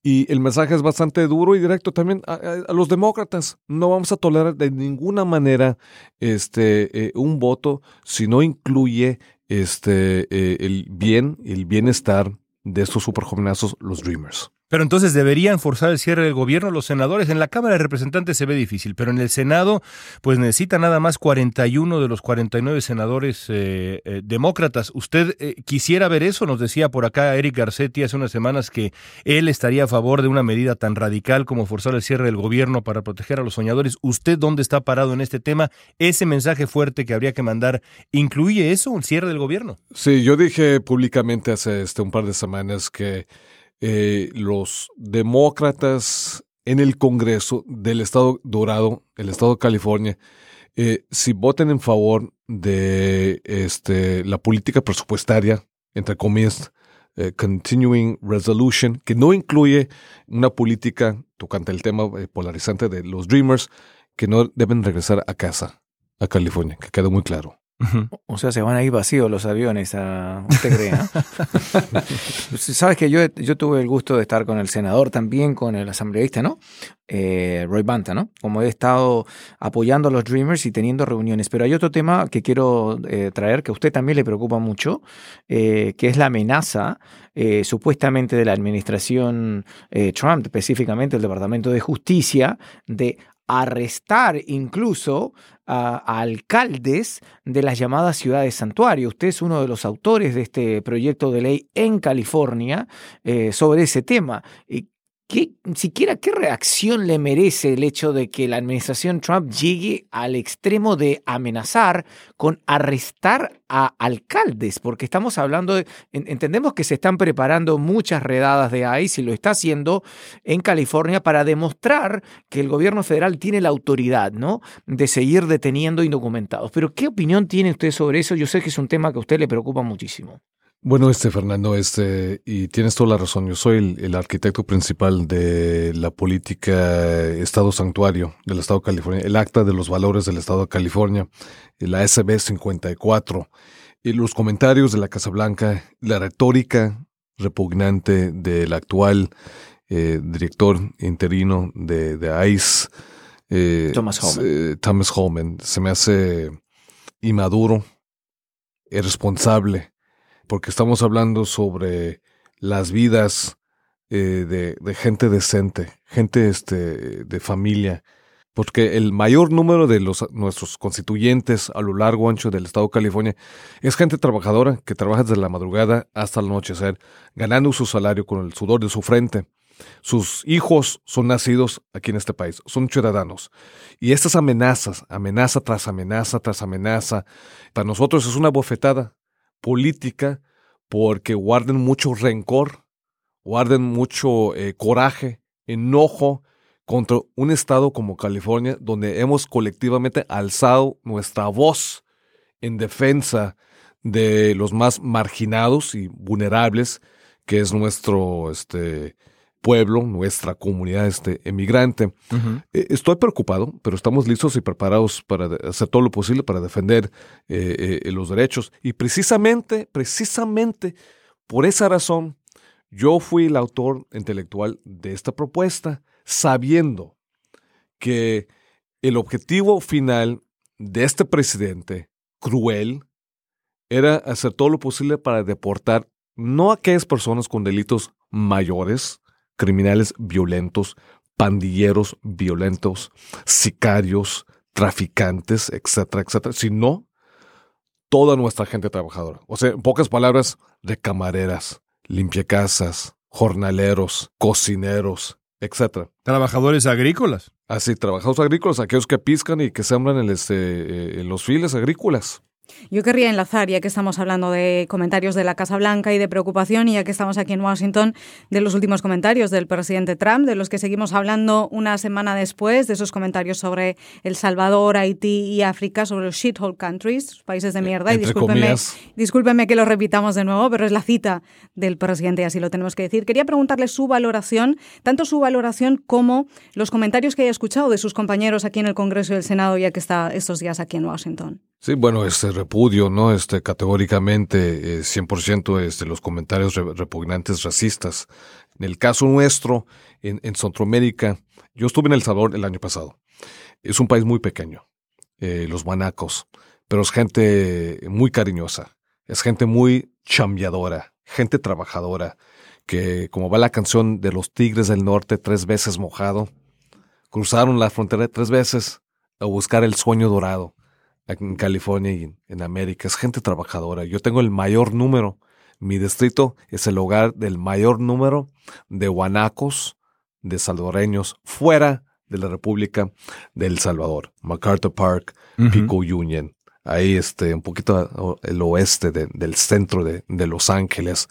Y el mensaje es bastante duro y directo también a, a, los demócratas. No vamos a tolerar de ninguna manera este, un voto si no incluye este, eh, el bien, el bienestar de estos superjovenazos, los Dreamers. Pero entonces deberían forzar el cierre del gobierno los senadores. En la Cámara de Representantes se ve difícil, pero en el Senado, pues necesita nada más 41 de los 49 senadores eh, eh, demócratas. ¿Usted eh, quisiera ver eso? Nos decía por acá Eric Garcetti hace unas semanas que él estaría a favor de una medida tan radical como forzar el cierre del gobierno para proteger a los soñadores. ¿Usted dónde está parado en este tema? ¿Ese mensaje fuerte que habría que mandar incluye eso, el cierre del gobierno? Sí, yo dije públicamente hace este, un par de semanas que eh, los demócratas en el Congreso del Estado Dorado, el Estado de California, eh, si voten en favor de este, la política presupuestaria, entre comillas, eh, Continuing Resolution, que no incluye una política tocante el tema polarizante de los Dreamers, que no deben regresar a casa, a California, que quede muy claro. O sea, se van a ir vacíos los aviones, a, ¿usted cree? Sabes que yo, yo tuve el gusto de estar con el senador también, con el asambleísta, ¿no? Eh, Roy Banta, ¿no? Como he estado apoyando a los Dreamers y teniendo reuniones. Pero hay otro tema que quiero eh, traer que a usted también le preocupa mucho, eh, que es la amenaza supuestamente de la administración Trump, específicamente el Departamento de Justicia, de arrestar incluso a, alcaldes de las llamadas ciudades santuario. Usted es uno de los autores de este proyecto de ley en California eh, sobre ese tema. ¿Qué, siquiera qué reacción le merece el hecho de que la administración Trump llegue al extremo de amenazar con arrestar a alcaldes? Porque estamos hablando de, entendemos que se están preparando muchas redadas de ICE y lo está haciendo en California para demostrar que el gobierno federal tiene la autoridad, ¿no? De seguir deteniendo indocumentados. Pero ¿qué opinión tiene usted sobre eso? Yo sé que es un tema que a usted le preocupa muchísimo. Bueno, este Fernando, este, y tienes toda la razón. Yo soy el, arquitecto principal de la política Estado Santuario del Estado de California, el Acta de los Valores del Estado de California, la SB 54, y los comentarios de la Casa Blanca, la retórica repugnante del actual eh, director interino de, ICE, eh, Thomas Holman. Eh, Thomas Holman, se me hace inmaduro, irresponsable porque estamos hablando sobre las vidas eh, de, gente decente, gente este, de familia, porque el mayor número de los, nuestros constituyentes a lo largo ancho del estado de California es gente trabajadora que trabaja desde la madrugada hasta el anochecer, ganando su salario con el sudor de su frente. Sus hijos son nacidos aquí en este país, son ciudadanos. Y estas amenazas, amenaza tras amenaza tras amenaza, para nosotros es una bofetada política porque guarden mucho rencor, guarden mucho eh, coraje, enojo contra un estado como California, donde hemos colectivamente alzado nuestra voz en defensa de los más marginados y vulnerables, que es nuestro este, pueblo, nuestra comunidad este, emigrante. Eh, estoy preocupado, pero estamos listos y preparados para hacer todo lo posible para defender eh, eh, los derechos. Y precisamente, precisamente por esa razón, yo fui el autor intelectual de esta propuesta, sabiendo que el objetivo final de este presidente cruel era hacer todo lo posible para deportar no a aquellas personas con delitos mayores, criminales violentos, pandilleros violentos, sicarios, traficantes, etcétera, etcétera, sino toda nuestra gente trabajadora. O sea, en pocas palabras, de camareras, limpiecasas, jornaleros, cocineros, etcétera. Trabajadores agrícolas. Así, trabajadores agrícolas, aquellos que piscan y que sembran en, este, eh, los files agrícolas. Yo querría enlazar, ya que estamos hablando de comentarios de la Casa Blanca y de preocupación, y ya que estamos aquí en Washington, de los últimos comentarios del presidente Trump, de los que seguimos hablando una semana después, de esos comentarios sobre El Salvador, Haití y África, sobre los shithole countries, países de mierda. y discúlpeme, discúlpeme que lo repitamos de nuevo, pero es la cita del presidente y así lo tenemos que decir. Quería preguntarle su valoración, tanto su valoración como los comentarios que haya escuchado de sus compañeros aquí en el Congreso y el Senado, ya que está estos días aquí en Washington. Sí, bueno, este repudio, ¿no? Este categóricamente, eh, 100% este, los comentarios repugnantes racistas. En el caso nuestro, en, Centroamérica, yo estuve en El Salvador el año pasado. Es un país muy pequeño, eh, los manacos, pero es gente muy cariñosa, es gente muy chambeadora, gente trabajadora, que como va la canción de los Tigres del Norte, tres veces mojado, cruzaron la frontera tres veces a buscar el sueño dorado en California y en América. Es gente trabajadora. Yo tengo el mayor número. Mi distrito es el hogar del mayor número de guanacos, de salvadoreños, fuera de la República de El Salvador. MacArthur Park, Pico Union. Ahí, este, un poquito el oeste del centro de, Los Ángeles,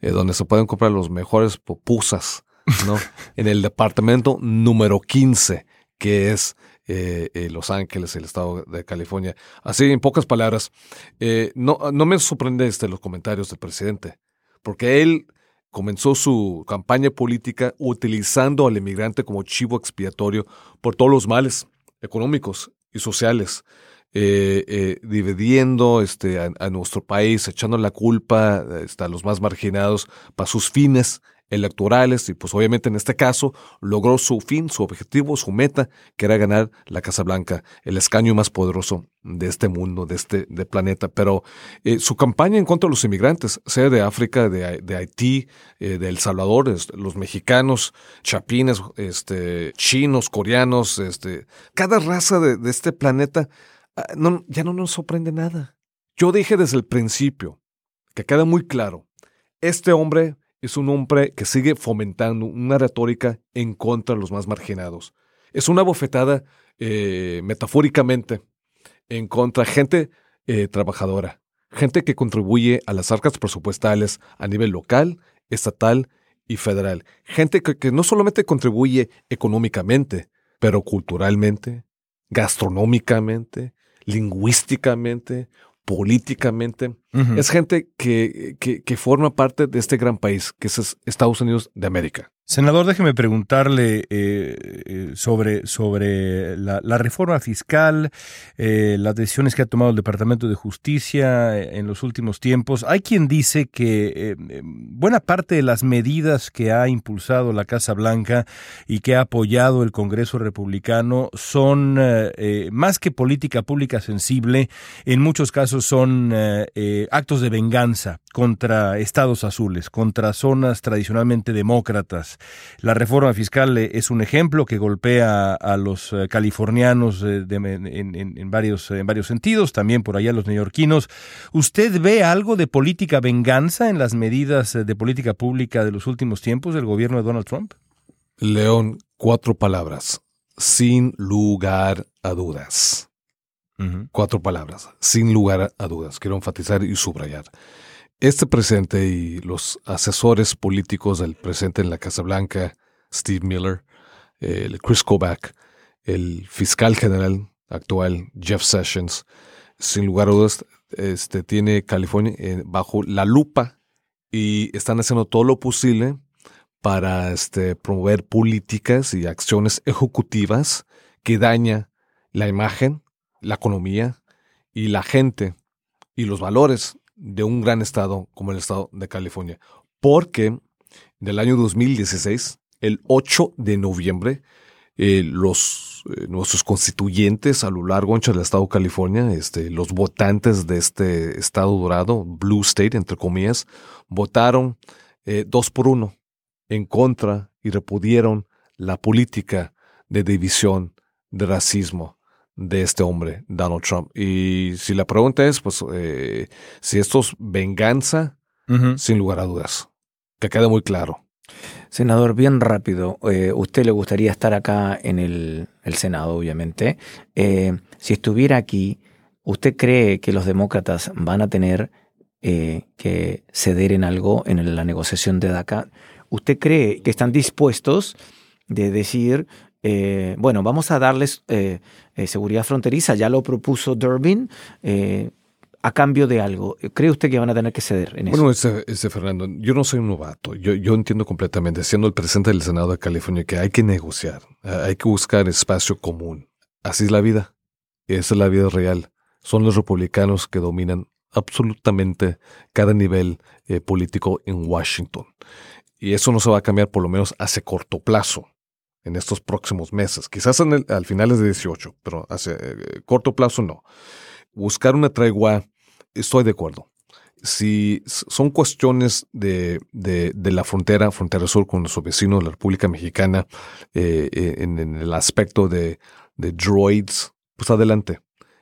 eh, donde se pueden comprar los mejores pupusas, ¿no? en el departamento número 15, que es eh, eh, Los Ángeles, el estado de California. Así, en pocas palabras, eh, no, no me sorprende este, los comentarios del presidente, porque él comenzó su campaña política utilizando al inmigrante como chivo expiatorio por todos los males económicos y sociales. dividiendo este, a, nuestro país, echando la culpa este, a los más marginados para sus fines electorales y pues obviamente en este caso logró su fin, su objetivo, su meta, que era ganar la Casa Blanca, el escaño más poderoso de este mundo, de este de planeta. Pero eh, su campaña en contra de los inmigrantes, sea de África, de, de Haití, eh, de El Salvador, los mexicanos, chapines, este, chinos, coreanos, este, cada raza de, de este planeta, ah, ya no nos sorprende nada. Yo dije desde el principio que queda muy claro, este hombre es un hombre que sigue fomentando una retórica en contra de los más marginados. Es una bofetada eh, metafóricamente en contra de gente eh, trabajadora, gente que contribuye a las arcas presupuestales a nivel local, estatal y federal. Gente que, que no solamente contribuye económicamente, pero culturalmente, gastronómicamente, lingüísticamente, políticamente. Es gente que, que, que, forma parte de este gran país, que es Estados Unidos de América. Senador, déjeme preguntarle eh, eh, sobre, sobre la, reforma fiscal, eh, las decisiones que ha tomado el Departamento de Justicia en los últimos tiempos. Hay quien dice que buena parte de las medidas que ha impulsado la Casa Blanca y que ha apoyado el Congreso Republicano son más que política pública sensible, en muchos casos son actos de venganza contra estados azules, contra zonas tradicionalmente demócratas. La reforma fiscal eh, es un ejemplo que golpea a los eh, californianos eh, en, varios, en varios sentidos, también por allá los neoyorquinos. ¿Usted ve algo de política venganza en las medidas de política pública de los últimos tiempos del gobierno de Donald Trump? León, cuatro palabras. Sin lugar a dudas. Cuatro palabras, sin lugar a dudas. Quiero enfatizar y subrayar. Este presidente y los asesores políticos del presidente en la Casa Blanca, Steve Miller, el Chris Kobach, el fiscal general actual, Jeff Sessions, sin lugar a dudas, este, tiene California eh, bajo la lupa y están haciendo todo lo posible para este, promover políticas y acciones ejecutivas que daña la imagen, la economía y la gente y los valores de un gran estado como el estado de California. Porque en el año 2016, el 8 de noviembre, eh, los, eh, nuestros constituyentes a lo largo ancho del estado de California, este, los votantes de este estado dorado, Blue State, entre comillas, votaron eh, dos por uno en contra y repudieron la política de división, de racismo, de este hombre, Donald Trump. Y si la pregunta es, pues, eh, si esto es venganza, sin lugar a dudas. Que quede muy claro. Senador, bien rápido, eh, usted le gustaría estar acá en el, Senado, obviamente. Eh, si estuviera aquí, ¿usted cree que los demócratas van a tener eh, que ceder en algo en la negociación de DACA? ¿Usted cree que están dispuestos de decir, eh, bueno, vamos a darles eh, seguridad fronteriza, ya lo propuso Durbin, a cambio de algo. ¿Cree usted que van a tener que ceder en eso? Bueno, ese, Fernando, yo no soy un novato. Yo, yo entiendo completamente, siendo el presidente del Senado de California, que hay que negociar, hay que buscar espacio común. Así es la vida. Esa es la vida real. Son los republicanos que dominan absolutamente cada nivel eh, político en Washington. Y eso no se va a cambiar por lo menos hace corto plazo, en estos próximos meses. Quizás en el, al finales de 18, pero hace eh, corto plazo no. Buscar una tregua estoy de acuerdo. Si son cuestiones de, de, la frontera, frontera sur con nuestro vecino, la República Mexicana, eh, eh, en, el aspecto de, de, droids, pues adelante.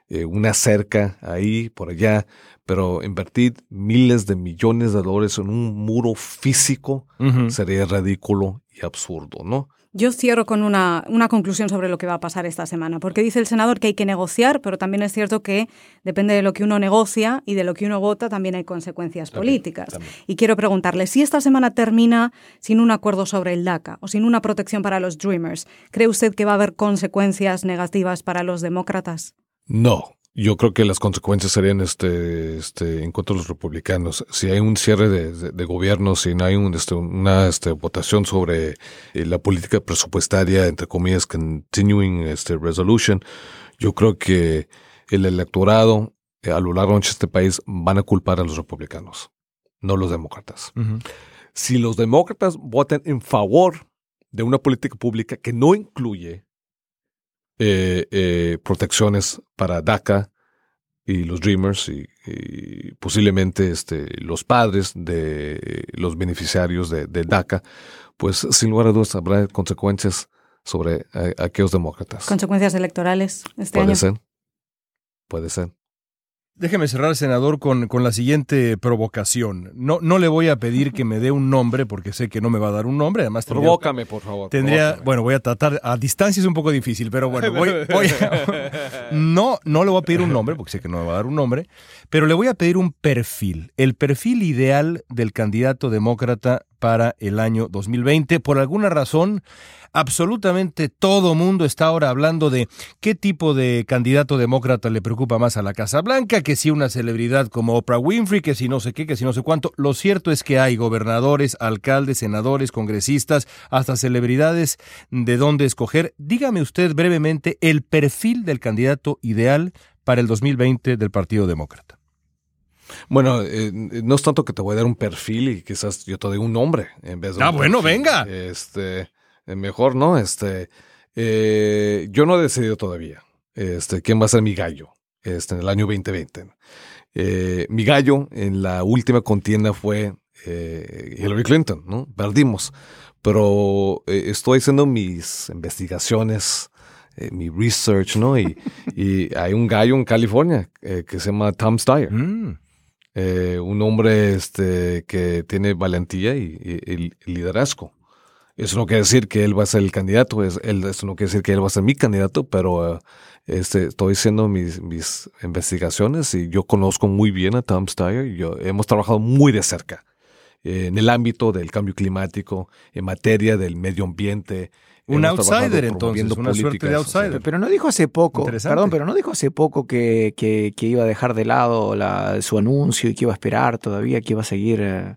Eh, una cerca ahí, por allá, pero invertir miles de millones de dólares en un muro físico sería ridículo y absurdo, ¿no? Yo cierro con una, una, conclusión sobre lo que va a pasar esta semana, porque dice el senador que hay que negociar, pero también es cierto que depende de lo que uno negocia y de lo que uno vota, también hay consecuencias políticas. Y quiero preguntarle, si esta semana termina sin un acuerdo sobre el DACA o sin una protección para los Dreamers, ¿cree usted que va a haber consecuencias negativas para los demócratas? No, yo creo que las consecuencias serían este, este, en contra de los republicanos. Si hay un cierre de, gobierno, si no hay un, este, una este, votación sobre eh, la política presupuestaria, entre comillas, continuing este, resolution, yo creo que el electorado eh, a lo largo de este país van a culpar a los republicanos, no los demócratas. Si los demócratas votan en favor de una política pública que no incluye eh, eh, protecciones para DACA y los Dreamers y, posiblemente este, los padres de los beneficiarios de, DACA, pues sin lugar a dudas habrá consecuencias sobre aquellos demócratas. Consecuencias electorales este Puede año. ser. Puede ser. Déjeme cerrar, senador, con, con, la siguiente provocación. No, no le voy a pedir que me dé un nombre, porque sé que no me va a dar un nombre. Además, Provócame, por favor. Tendría, bueno, voy a tratar, a distancia es un poco difícil, pero bueno, voy, voy no, no le voy a pedir un nombre, porque sé que no me va a dar un nombre, pero le voy a pedir un perfil, el perfil ideal del candidato demócrata para el año 2020. Por alguna razón, absolutamente todo mundo está ahora hablando de qué tipo de candidato demócrata le preocupa más a la Casa Blanca, que si una celebridad como Oprah Winfrey, que si no sé qué, que si no sé cuánto. Lo cierto es que hay gobernadores, alcaldes, senadores, congresistas, hasta celebridades de dónde escoger. Dígame usted brevemente el perfil del candidato ideal para el 2020 del Partido Demócrata. Bueno, eh, no es tanto que te voy a dar un perfil y quizás yo te doy un nombre en vez de. Ah, bueno, venga. Este, eh, mejor, ¿no? Este, eh, yo no he decidido todavía, este, quién va a ser mi gallo, este, en el año 2020. mi gallo en la última contienda fue Hillary Clinton, ¿no? Perdimos, pero estoy haciendo mis investigaciones mi research, ¿no? Y, y, hay un gallo en California que se llama Tom Steyer. Mm. Eh, un hombre este, que tiene valentía y, liderazgo. Eso no quiere decir que él va a ser el candidato, es, eso no quiere decir que él va a ser mi candidato, pero eh, este, estoy haciendo mis, investigaciones y yo conozco muy bien a Tom Steyer yo, hemos trabajado muy de cerca eh, en el ámbito del cambio climático, en materia del medio ambiente, un outsider entonces, una suerte de outsider. Pero no dijo hace poco, perdón, pero no dijo hace poco que, que, iba a dejar de lado la, su anuncio y que iba a esperar todavía, que iba a seguir... Eh,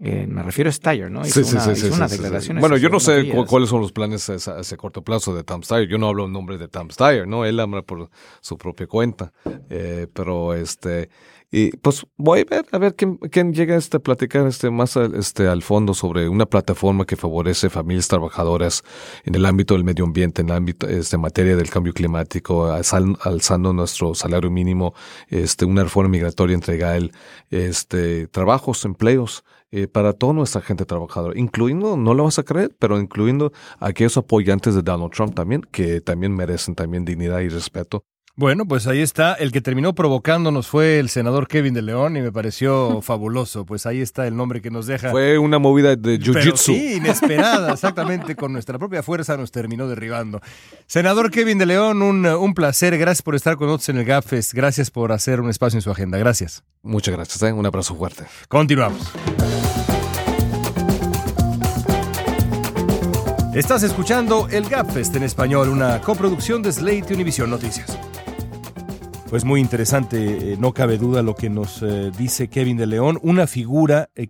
eh, me refiero a Steyer, ¿no? sí, sí, sí, sí, Bueno, yo no sé cuáles son los planes a, ese corto plazo de Tom Steyer. Yo no hablo en nombre de Tom Steyer, ¿no? Él habla por su propia cuenta. Eh, pero este, y pues voy a ver, a ver quién, quién llega este, a platicar este, más al, este, al fondo sobre una plataforma que favorece familias trabajadoras en el ámbito del medio ambiente, en el ámbito este, materia del cambio climático, alzando nuestro salario mínimo, este, una reforma migratoria entrega el, este, trabajos, empleos eh, para toda nuestra gente trabajadora, incluyendo, no lo vas a creer, pero incluyendo aquellos apoyantes de Donald Trump también, que también merecen también dignidad y respeto Bueno, pues ahí está. El que terminó provocándonos fue el senador Kevin de León y me pareció fabuloso. Pues ahí está el nombre que nos deja. Fue una movida de jiu-jitsu. Sí, inesperada, exactamente. Con nuestra propia fuerza nos terminó derribando. Senador Kevin de León, un, un placer. Gracias por estar con nosotros en el GAFES. Gracias por hacer un espacio en su agenda. Gracias. Muchas gracias. ¿eh? Un abrazo fuerte. Continuamos. Estás escuchando el GAPFEST en español, una coproducción de Slate y Univision Noticias. Pues muy interesante, eh, no cabe duda lo que nos eh, dice Kevin de León, una figura eh,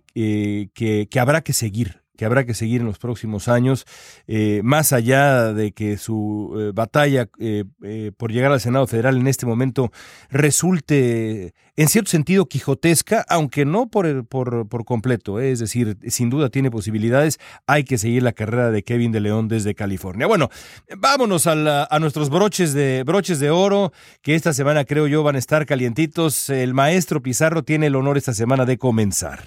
que, que habrá que seguir que habrá que seguir en los próximos años, eh, más allá de que su eh, batalla eh, por llegar al Senado Federal en este momento resulte en cierto sentido quijotesca, aunque no por, por, por completo, es decir, sin duda tiene posibilidades, hay que seguir la carrera de Kevin de León desde California. Bueno, vámonos a, a nuestros broches de, broches de oro, que esta semana creo yo van a estar calientitos. El maestro Pizarro tiene el honor esta semana de comenzar.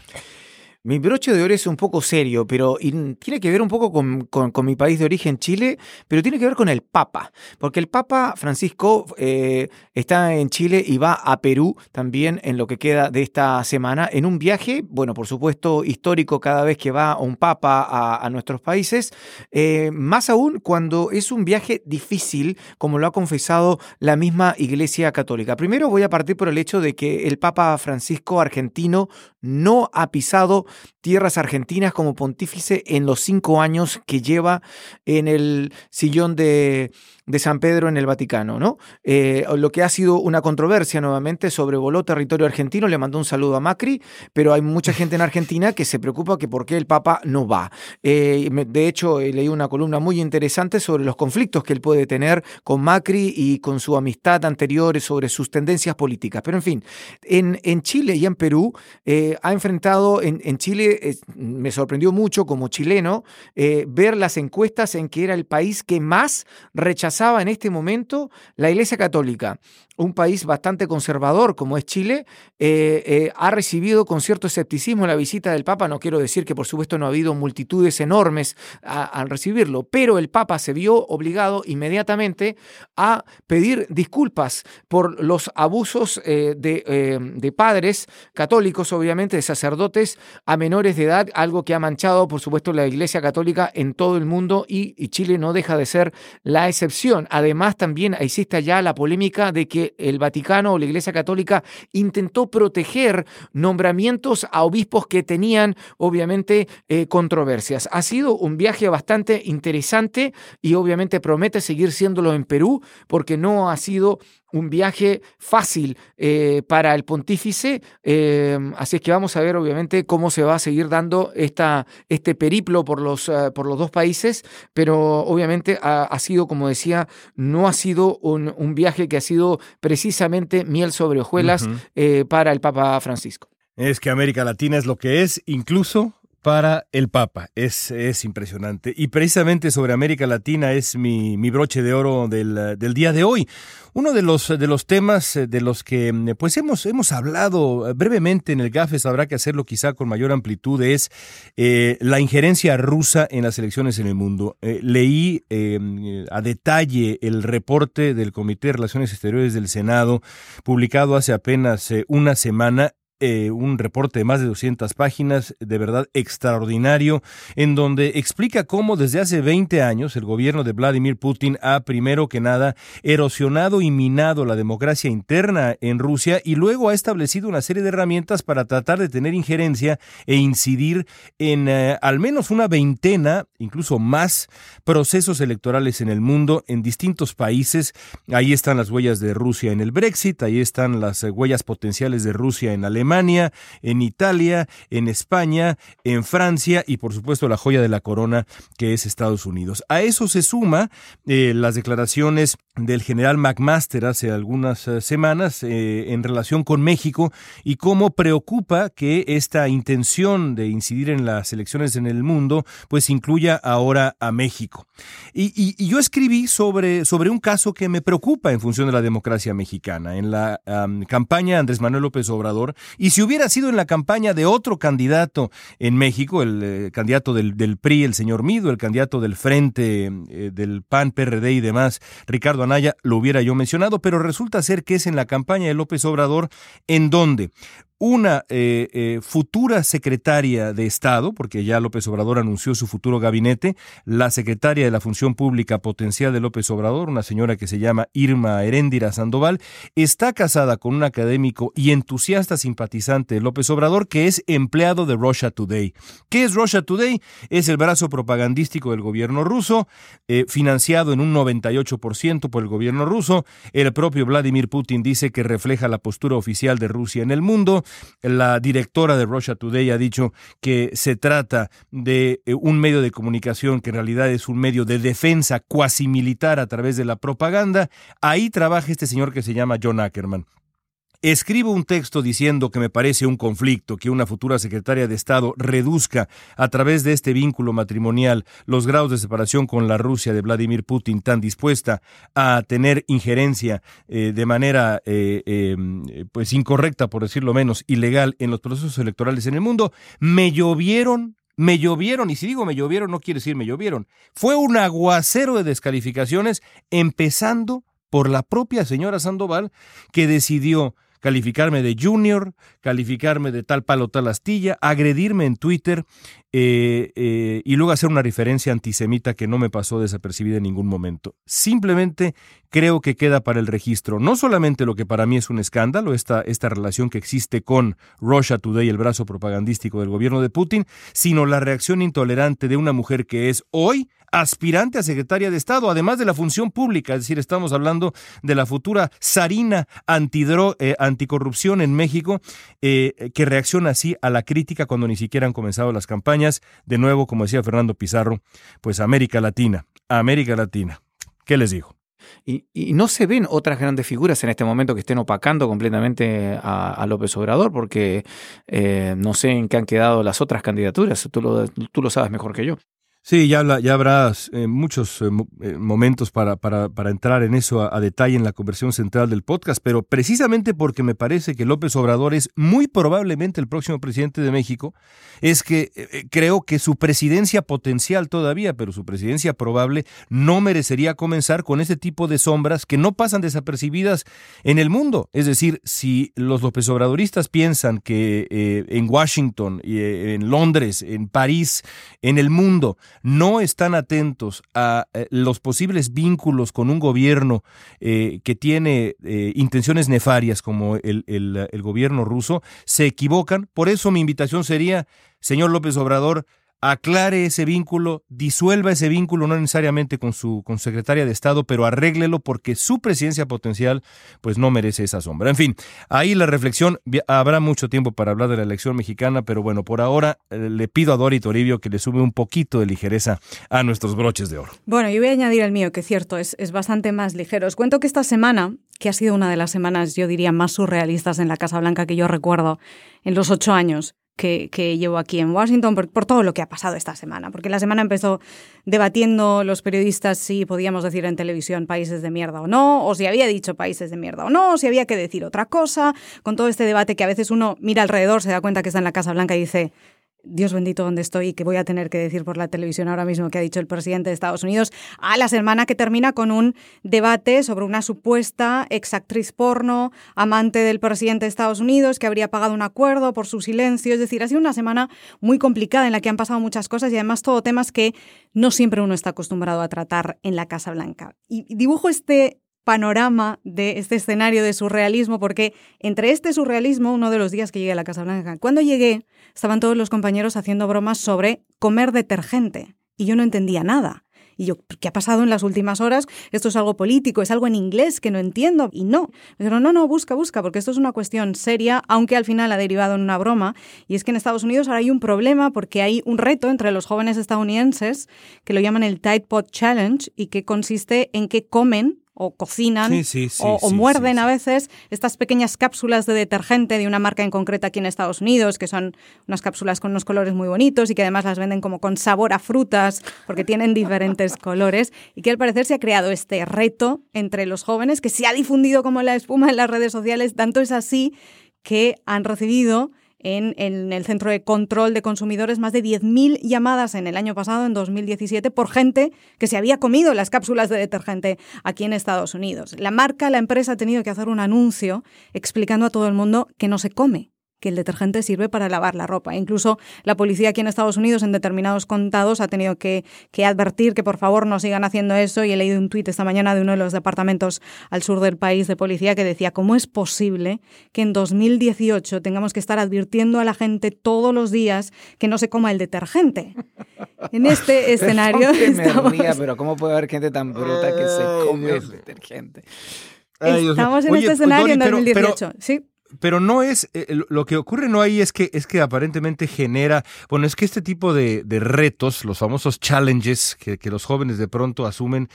Mi broche de oro es un poco serio, pero tiene que ver un poco con, mi país de origen, Chile, pero tiene que ver con el Papa, porque el Papa Francisco eh, está en Chile y va a Perú también en lo que queda de esta semana, en un viaje, bueno, por supuesto, histórico cada vez que va un Papa a, nuestros países, eh, más aún cuando es un viaje difícil, como lo ha confesado la misma Iglesia Católica. Primero voy a partir por el hecho de que el Papa Francisco argentino no ha pisado tierras argentinas como pontífice en los cinco años que lleva en el sillón de de San Pedro en el Vaticano, ¿no? Eh, lo que ha sido una controversia nuevamente sobrevoló territorio argentino, le mandó un saludo a Macri, pero hay mucha gente en Argentina que se preocupa que por qué el Papa no va. Eh, de hecho, leí una columna muy interesante sobre los conflictos que él puede tener con Macri y con su amistad anterior sobre sus tendencias políticas. Pero en fin, en, en Chile y en Perú eh, ha enfrentado, en, en Chile me sorprendió mucho como chileno ver las encuestas en que era el país que más rechazaba en este momento la Iglesia Católica un país bastante conservador como es Chile, eh, eh, ha recibido con cierto escepticismo la visita del Papa. No quiero decir que por supuesto no ha habido multitudes enormes al recibirlo, pero el Papa se vio obligado inmediatamente a pedir disculpas por los abusos eh, de, padres católicos, obviamente, de sacerdotes a menores de edad, algo que ha manchado por supuesto la Iglesia Católica en todo el mundo y, y Chile no deja de ser la excepción. Además, también existe ya la polémica de que el Vaticano o la Iglesia Católica intentó proteger nombramientos a obispos que tenían obviamente eh, controversias. Ha sido un viaje bastante interesante y obviamente promete seguir siéndolo en Perú porque no ha sido un viaje fácil eh, para el pontífice, eh, así es que vamos a ver obviamente cómo se va a seguir dando esta, este periplo por los, eh, por los dos países, pero obviamente ha, sido, como decía, no ha sido un, un, viaje que ha sido precisamente miel sobre hojuelas para el Papa Francisco. Es que América Latina es lo que es, incluso para el Papa. Es, es impresionante. Y precisamente sobre América Latina es mi, mi broche de oro del, del, día de hoy. Uno de los, de los temas eh, de los que mm, pues hemos, hemos hablado brevemente en el GAFES, habrá que hacerlo quizá con mayor amplitud, es eh, la injerencia rusa en las elecciones en el mundo. Eh, leí a detalle el reporte del Comité de Relaciones Exteriores del Senado, publicado hace apenas una semana, eh, un reporte de más de 200 páginas, de verdad extraordinario, en donde explica cómo desde hace 20 años el gobierno de Vladimir Putin ha, primero que nada, erosionado y minado la democracia interna en Rusia y luego ha establecido una serie de herramientas para tratar de tener injerencia e incidir en eh, al menos una veintena, incluso más, procesos electorales en el mundo, en distintos países. Ahí están las huellas de Rusia en el Brexit, ahí están las huellas potenciales de Rusia en Alemania, Alemania, en Italia, en España, en Francia y por supuesto la joya de la corona que es Estados Unidos. A eso se suma eh, las declaraciones del general McMaster hace algunas eh, semanas eh, en relación con México y cómo preocupa que esta intención de incidir en las elecciones en el mundo pues incluya ahora a México. Y, yo escribí sobre, sobre un caso que me preocupa en función de la democracia mexicana. En la campaña Andrés Manuel López Obrador Y si hubiera sido en la campaña de otro candidato en México, el eh, candidato del, PRI, el señor Mido, el candidato del Frente eh, del PAN, PRD y demás, Ricardo Anaya, lo hubiera yo mencionado, pero resulta ser que es en la campaña de López Obrador en donde una eh, eh, futura secretaria de Estado, porque ya López Obrador anunció su futuro gabinete, la secretaria de la Función Pública potencial de López Obrador, una señora que se llama Irma Heréndira Sandoval, está casada con un académico y entusiasta simpatizante de López Obrador que es empleado de Russia Today. ¿Qué es Russia Today? Es el brazo propagandístico del gobierno ruso, eh, financiado en un 98% por el gobierno ruso. El propio Vladimir Putin dice que refleja la postura oficial de Rusia en el mundo. La directora de Russia Today ha dicho que se trata de eh, un medio de comunicación que en realidad es un medio de defensa cuasi militar a través de la propaganda. Ahí trabaja este señor que se llama John Ackerman. Escribo un texto diciendo que me parece un conflicto que una futura secretaria de Estado reduzca a través de este vínculo matrimonial los grados de separación con la Rusia de Vladimir Putin tan dispuesta a tener injerencia eh, de manera eh, em, pues incorrecta, por decirlo menos, ilegal en los procesos electorales en el mundo. Me llovieron me llovieron, y si digo me llovieron, no quiere decir me llovieron. Fue un aguacero de descalificaciones, empezando por la propia señora Sandoval, que decidió calificarme de junior, calificarme de tal palo, tal astilla, agredirme en Twitter eh, eh, y luego hacer una referencia antisemita que no me pasó desapercibida en ningún momento. Simplemente creo que queda para el registro no solamente lo que para mí es un escándalo, esta, esta relación que existe con Russia Today, el brazo propagandístico del gobierno de Putin, sino la reacción intolerante de una mujer que es hoy aspirante a secretaria de Estado, además de la función pública, es decir, estamos hablando de la futura antidro, eh, anticorrupción en México, eh, que reacciona así a la crítica cuando ni siquiera han comenzado las campañas. De nuevo, como decía Fernando Pizarro, pues América Latina, América Latina. ¿Qué les digo? Y, no se ven otras grandes figuras en este momento que estén opacando completamente a, López Obrador, porque eh, no sé en qué han quedado las otras candidaturas. Tú lo sabes mejor que yo. Sí, ya, habrá eh, muchos eh, eh, momentos para, entrar en eso a, detalle en la conversión central del podcast, pero precisamente porque me parece que López Obrador es muy probablemente el próximo presidente de México, es que creo que su presidencia potencial todavía, pero su presidencia probable, no merecería comenzar con ese tipo de sombras que no pasan desapercibidas en el mundo. Es decir, si los López Obradoristas piensan que en Washington, en Londres, en París, en el mundo, no están atentos a eh, los posibles vínculos con un gobierno eh, que tiene eh, intenciones nefarias como el, el gobierno ruso, se equivocan. Por eso mi invitación sería, señor López Obrador, aclare ese vínculo, disuelva ese vínculo, no necesariamente con su con secretaria de Estado, pero arréglelo porque su presidencia potencial pues no merece esa sombra. En fin, ahí la reflexión, habrá mucho tiempo para hablar de la elección mexicana, pero bueno, por ahora eh, le pido a Dori Toribio que le sube un poquito de ligereza a nuestros broches de oro. Bueno, yo voy a añadir el mío, que cierto, es, es bastante más ligero. Os cuento que esta semana, que ha sido una de las semanas, yo diría, más surrealistas en la Casa Blanca que yo recuerdo en los ocho años, que, llevo aquí en Washington por, todo lo que ha pasado esta semana. Porque la semana empezó debatiendo los periodistas si podíamos decir en televisión países de mierda o no, o si había dicho países de mierda o no, si había que decir otra cosa, con todo este debate que a veces uno mira alrededor, se da cuenta que está en la Casa Blanca y dice, Dios bendito donde estoy y que voy a tener que decir por la televisión ahora mismo que ha dicho el presidente de Estados Unidos, a la semana que termina con un debate sobre una supuesta exactriz porno, amante del presidente de Estados Unidos, que habría pagado un acuerdo por su silencio. Es decir, ha sido una semana muy complicada en la que han pasado muchas cosas y además todo temas que no siempre uno está acostumbrado a tratar en la Casa Blanca. Y dibujo este panorama de este escenario de surrealismo, porque entre este surrealismo, uno de los días que llegué a la Casa Blanca, cuando llegué, estaban todos los compañeros haciendo bromas sobre comer detergente, y yo no entendía nada. Y yo, ¿qué ha pasado en las últimas horas? Esto es algo político, es algo en inglés que no entiendo. Y no. Dijeron, no, no, busca, busca, porque esto es una cuestión seria, aunque al final ha derivado en una broma. Y es que en Estados Unidos ahora hay un problema porque hay un reto entre los jóvenes estadounidenses que lo llaman el Tide Pod Challenge y que consiste en que comen o cocinan o, muerden a veces estas pequeñas cápsulas de detergente de una marca en concreta aquí en Estados Unidos, que son unas cápsulas con unos colores muy bonitos y que además las venden como con sabor a frutas porque tienen diferentes colores y que al parecer se ha creado este reto entre los jóvenes que se ha difundido como la espuma en las redes sociales, tanto es así que han recibido en, el Centro de Control de Consumidores más de 10.000 llamadas en el año pasado, en 2017, por gente que se había comido las cápsulas de detergente aquí en Estados Unidos. La marca, la empresa ha tenido que hacer un anuncio explicando a todo el mundo que no se come que el detergente sirve para lavar la ropa. Incluso la policía aquí en Estados Unidos en determinados contados ha tenido que, advertir que por favor no sigan haciendo eso y he leído un tuit esta mañana de uno de los departamentos al sur del país de policía que decía cómo es posible que en 2018 tengamos que estar advirtiendo a la gente todos los días que no se coma el detergente. En este escenario estamos... pero ¿cómo puede haber gente tan bruta que se come el detergente? estamos en este escenario en 2018, ¿sí? Pero no es, eh, lo que ocurre no ahí es que, es que aparentemente genera, bueno, es que este tipo de, retos, los famosos challenges que, que, los jóvenes de pronto asumen,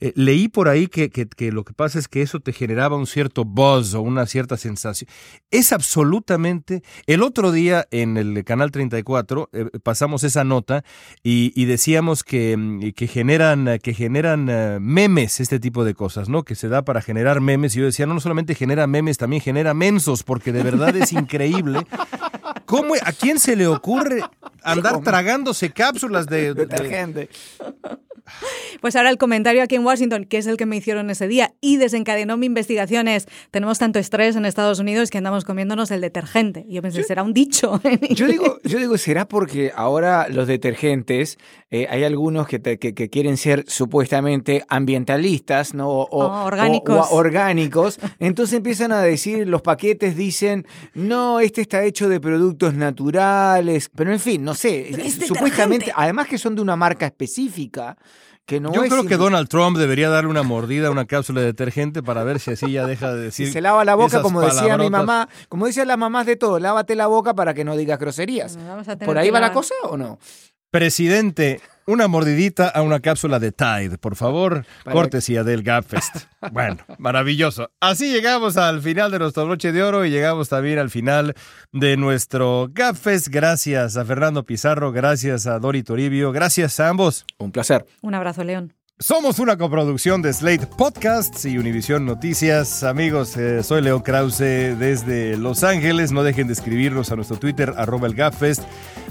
eh, leí por ahí que, que, lo que pasa es que eso te generaba un cierto buzz o una cierta sensación. Es absolutamente... El otro día en el Canal 34 eh, pasamos esa nota y, decíamos que, mm, que generan, que generan eh, memes, este tipo de cosas, ¿no? Que se da para generar memes. Y yo decía, no, no solamente genera memes, también genera mensos, porque de verdad es increíble. ¿Cómo, ¿A quién se le ocurre andar tragándose cápsulas de, de, Pues ahora el comentario aquí en Washington, que es el que me hicieron ese día y desencadenó mi investigación, es: tenemos tanto estrés en Estados Unidos que andamos comiéndonos el detergente. Y yo pensé, será un dicho. yo digo, yo digo, será porque ahora los detergentes, eh, hay algunos que, que, quieren ser supuestamente ambientalistas, ¿no? O, oh, orgánicos. orgánicos. Entonces empiezan a decir, los paquetes dicen, no, este está hecho de productos naturales. Pero en fin, no sé. Supuestamente, además que son de una marca específica. Yo creo que Donald Trump debería darle una mordida a una cápsula de detergente para ver si así ya deja de decir. se lava la boca, como decía mi mamá, como decían las mamás de todo, lávate la boca para que no digas groserías. ¿Por ahí va la cosa o no? Presidente, una mordidita a una cápsula de Tide, por favor. Cortesía del Gapfest. Bueno, maravilloso. Así llegamos al final de nuestro broche de oro y llegamos también al final de nuestro Gapfest. Gracias a Fernando Pizarro, gracias a Dori Toribio, gracias a ambos. Un placer. Un abrazo, León. Somos una coproducción de Slate Podcasts y Univision Noticias. Amigos, eh, soy León Krause desde Los Ángeles. No dejen de escribirnos a nuestro Twitter, arroba el Gaffest.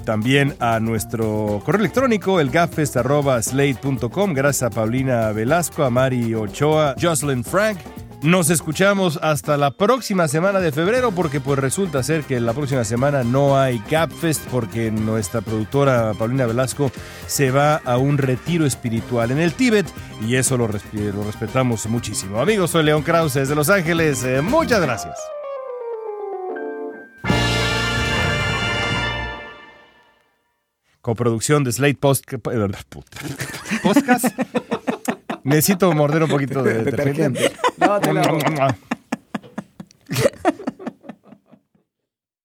También a nuestro correo electrónico, el. Gracias a Paulina Velasco, a Mari Ochoa, Jocelyn Frank nos escuchamos hasta la próxima semana de febrero porque pues resulta ser que la próxima semana no hay Gapfest porque nuestra productora Paulina Velasco se va a un retiro espiritual en el Tíbet y eso lo, lo respetamos muchísimo. Amigos, soy León Krause desde Los Ángeles. Eh, muchas gracias. Coproducción de Slate Post... Eh, Podcast. Necesito morder un poquito de detergente. No, te lo hago.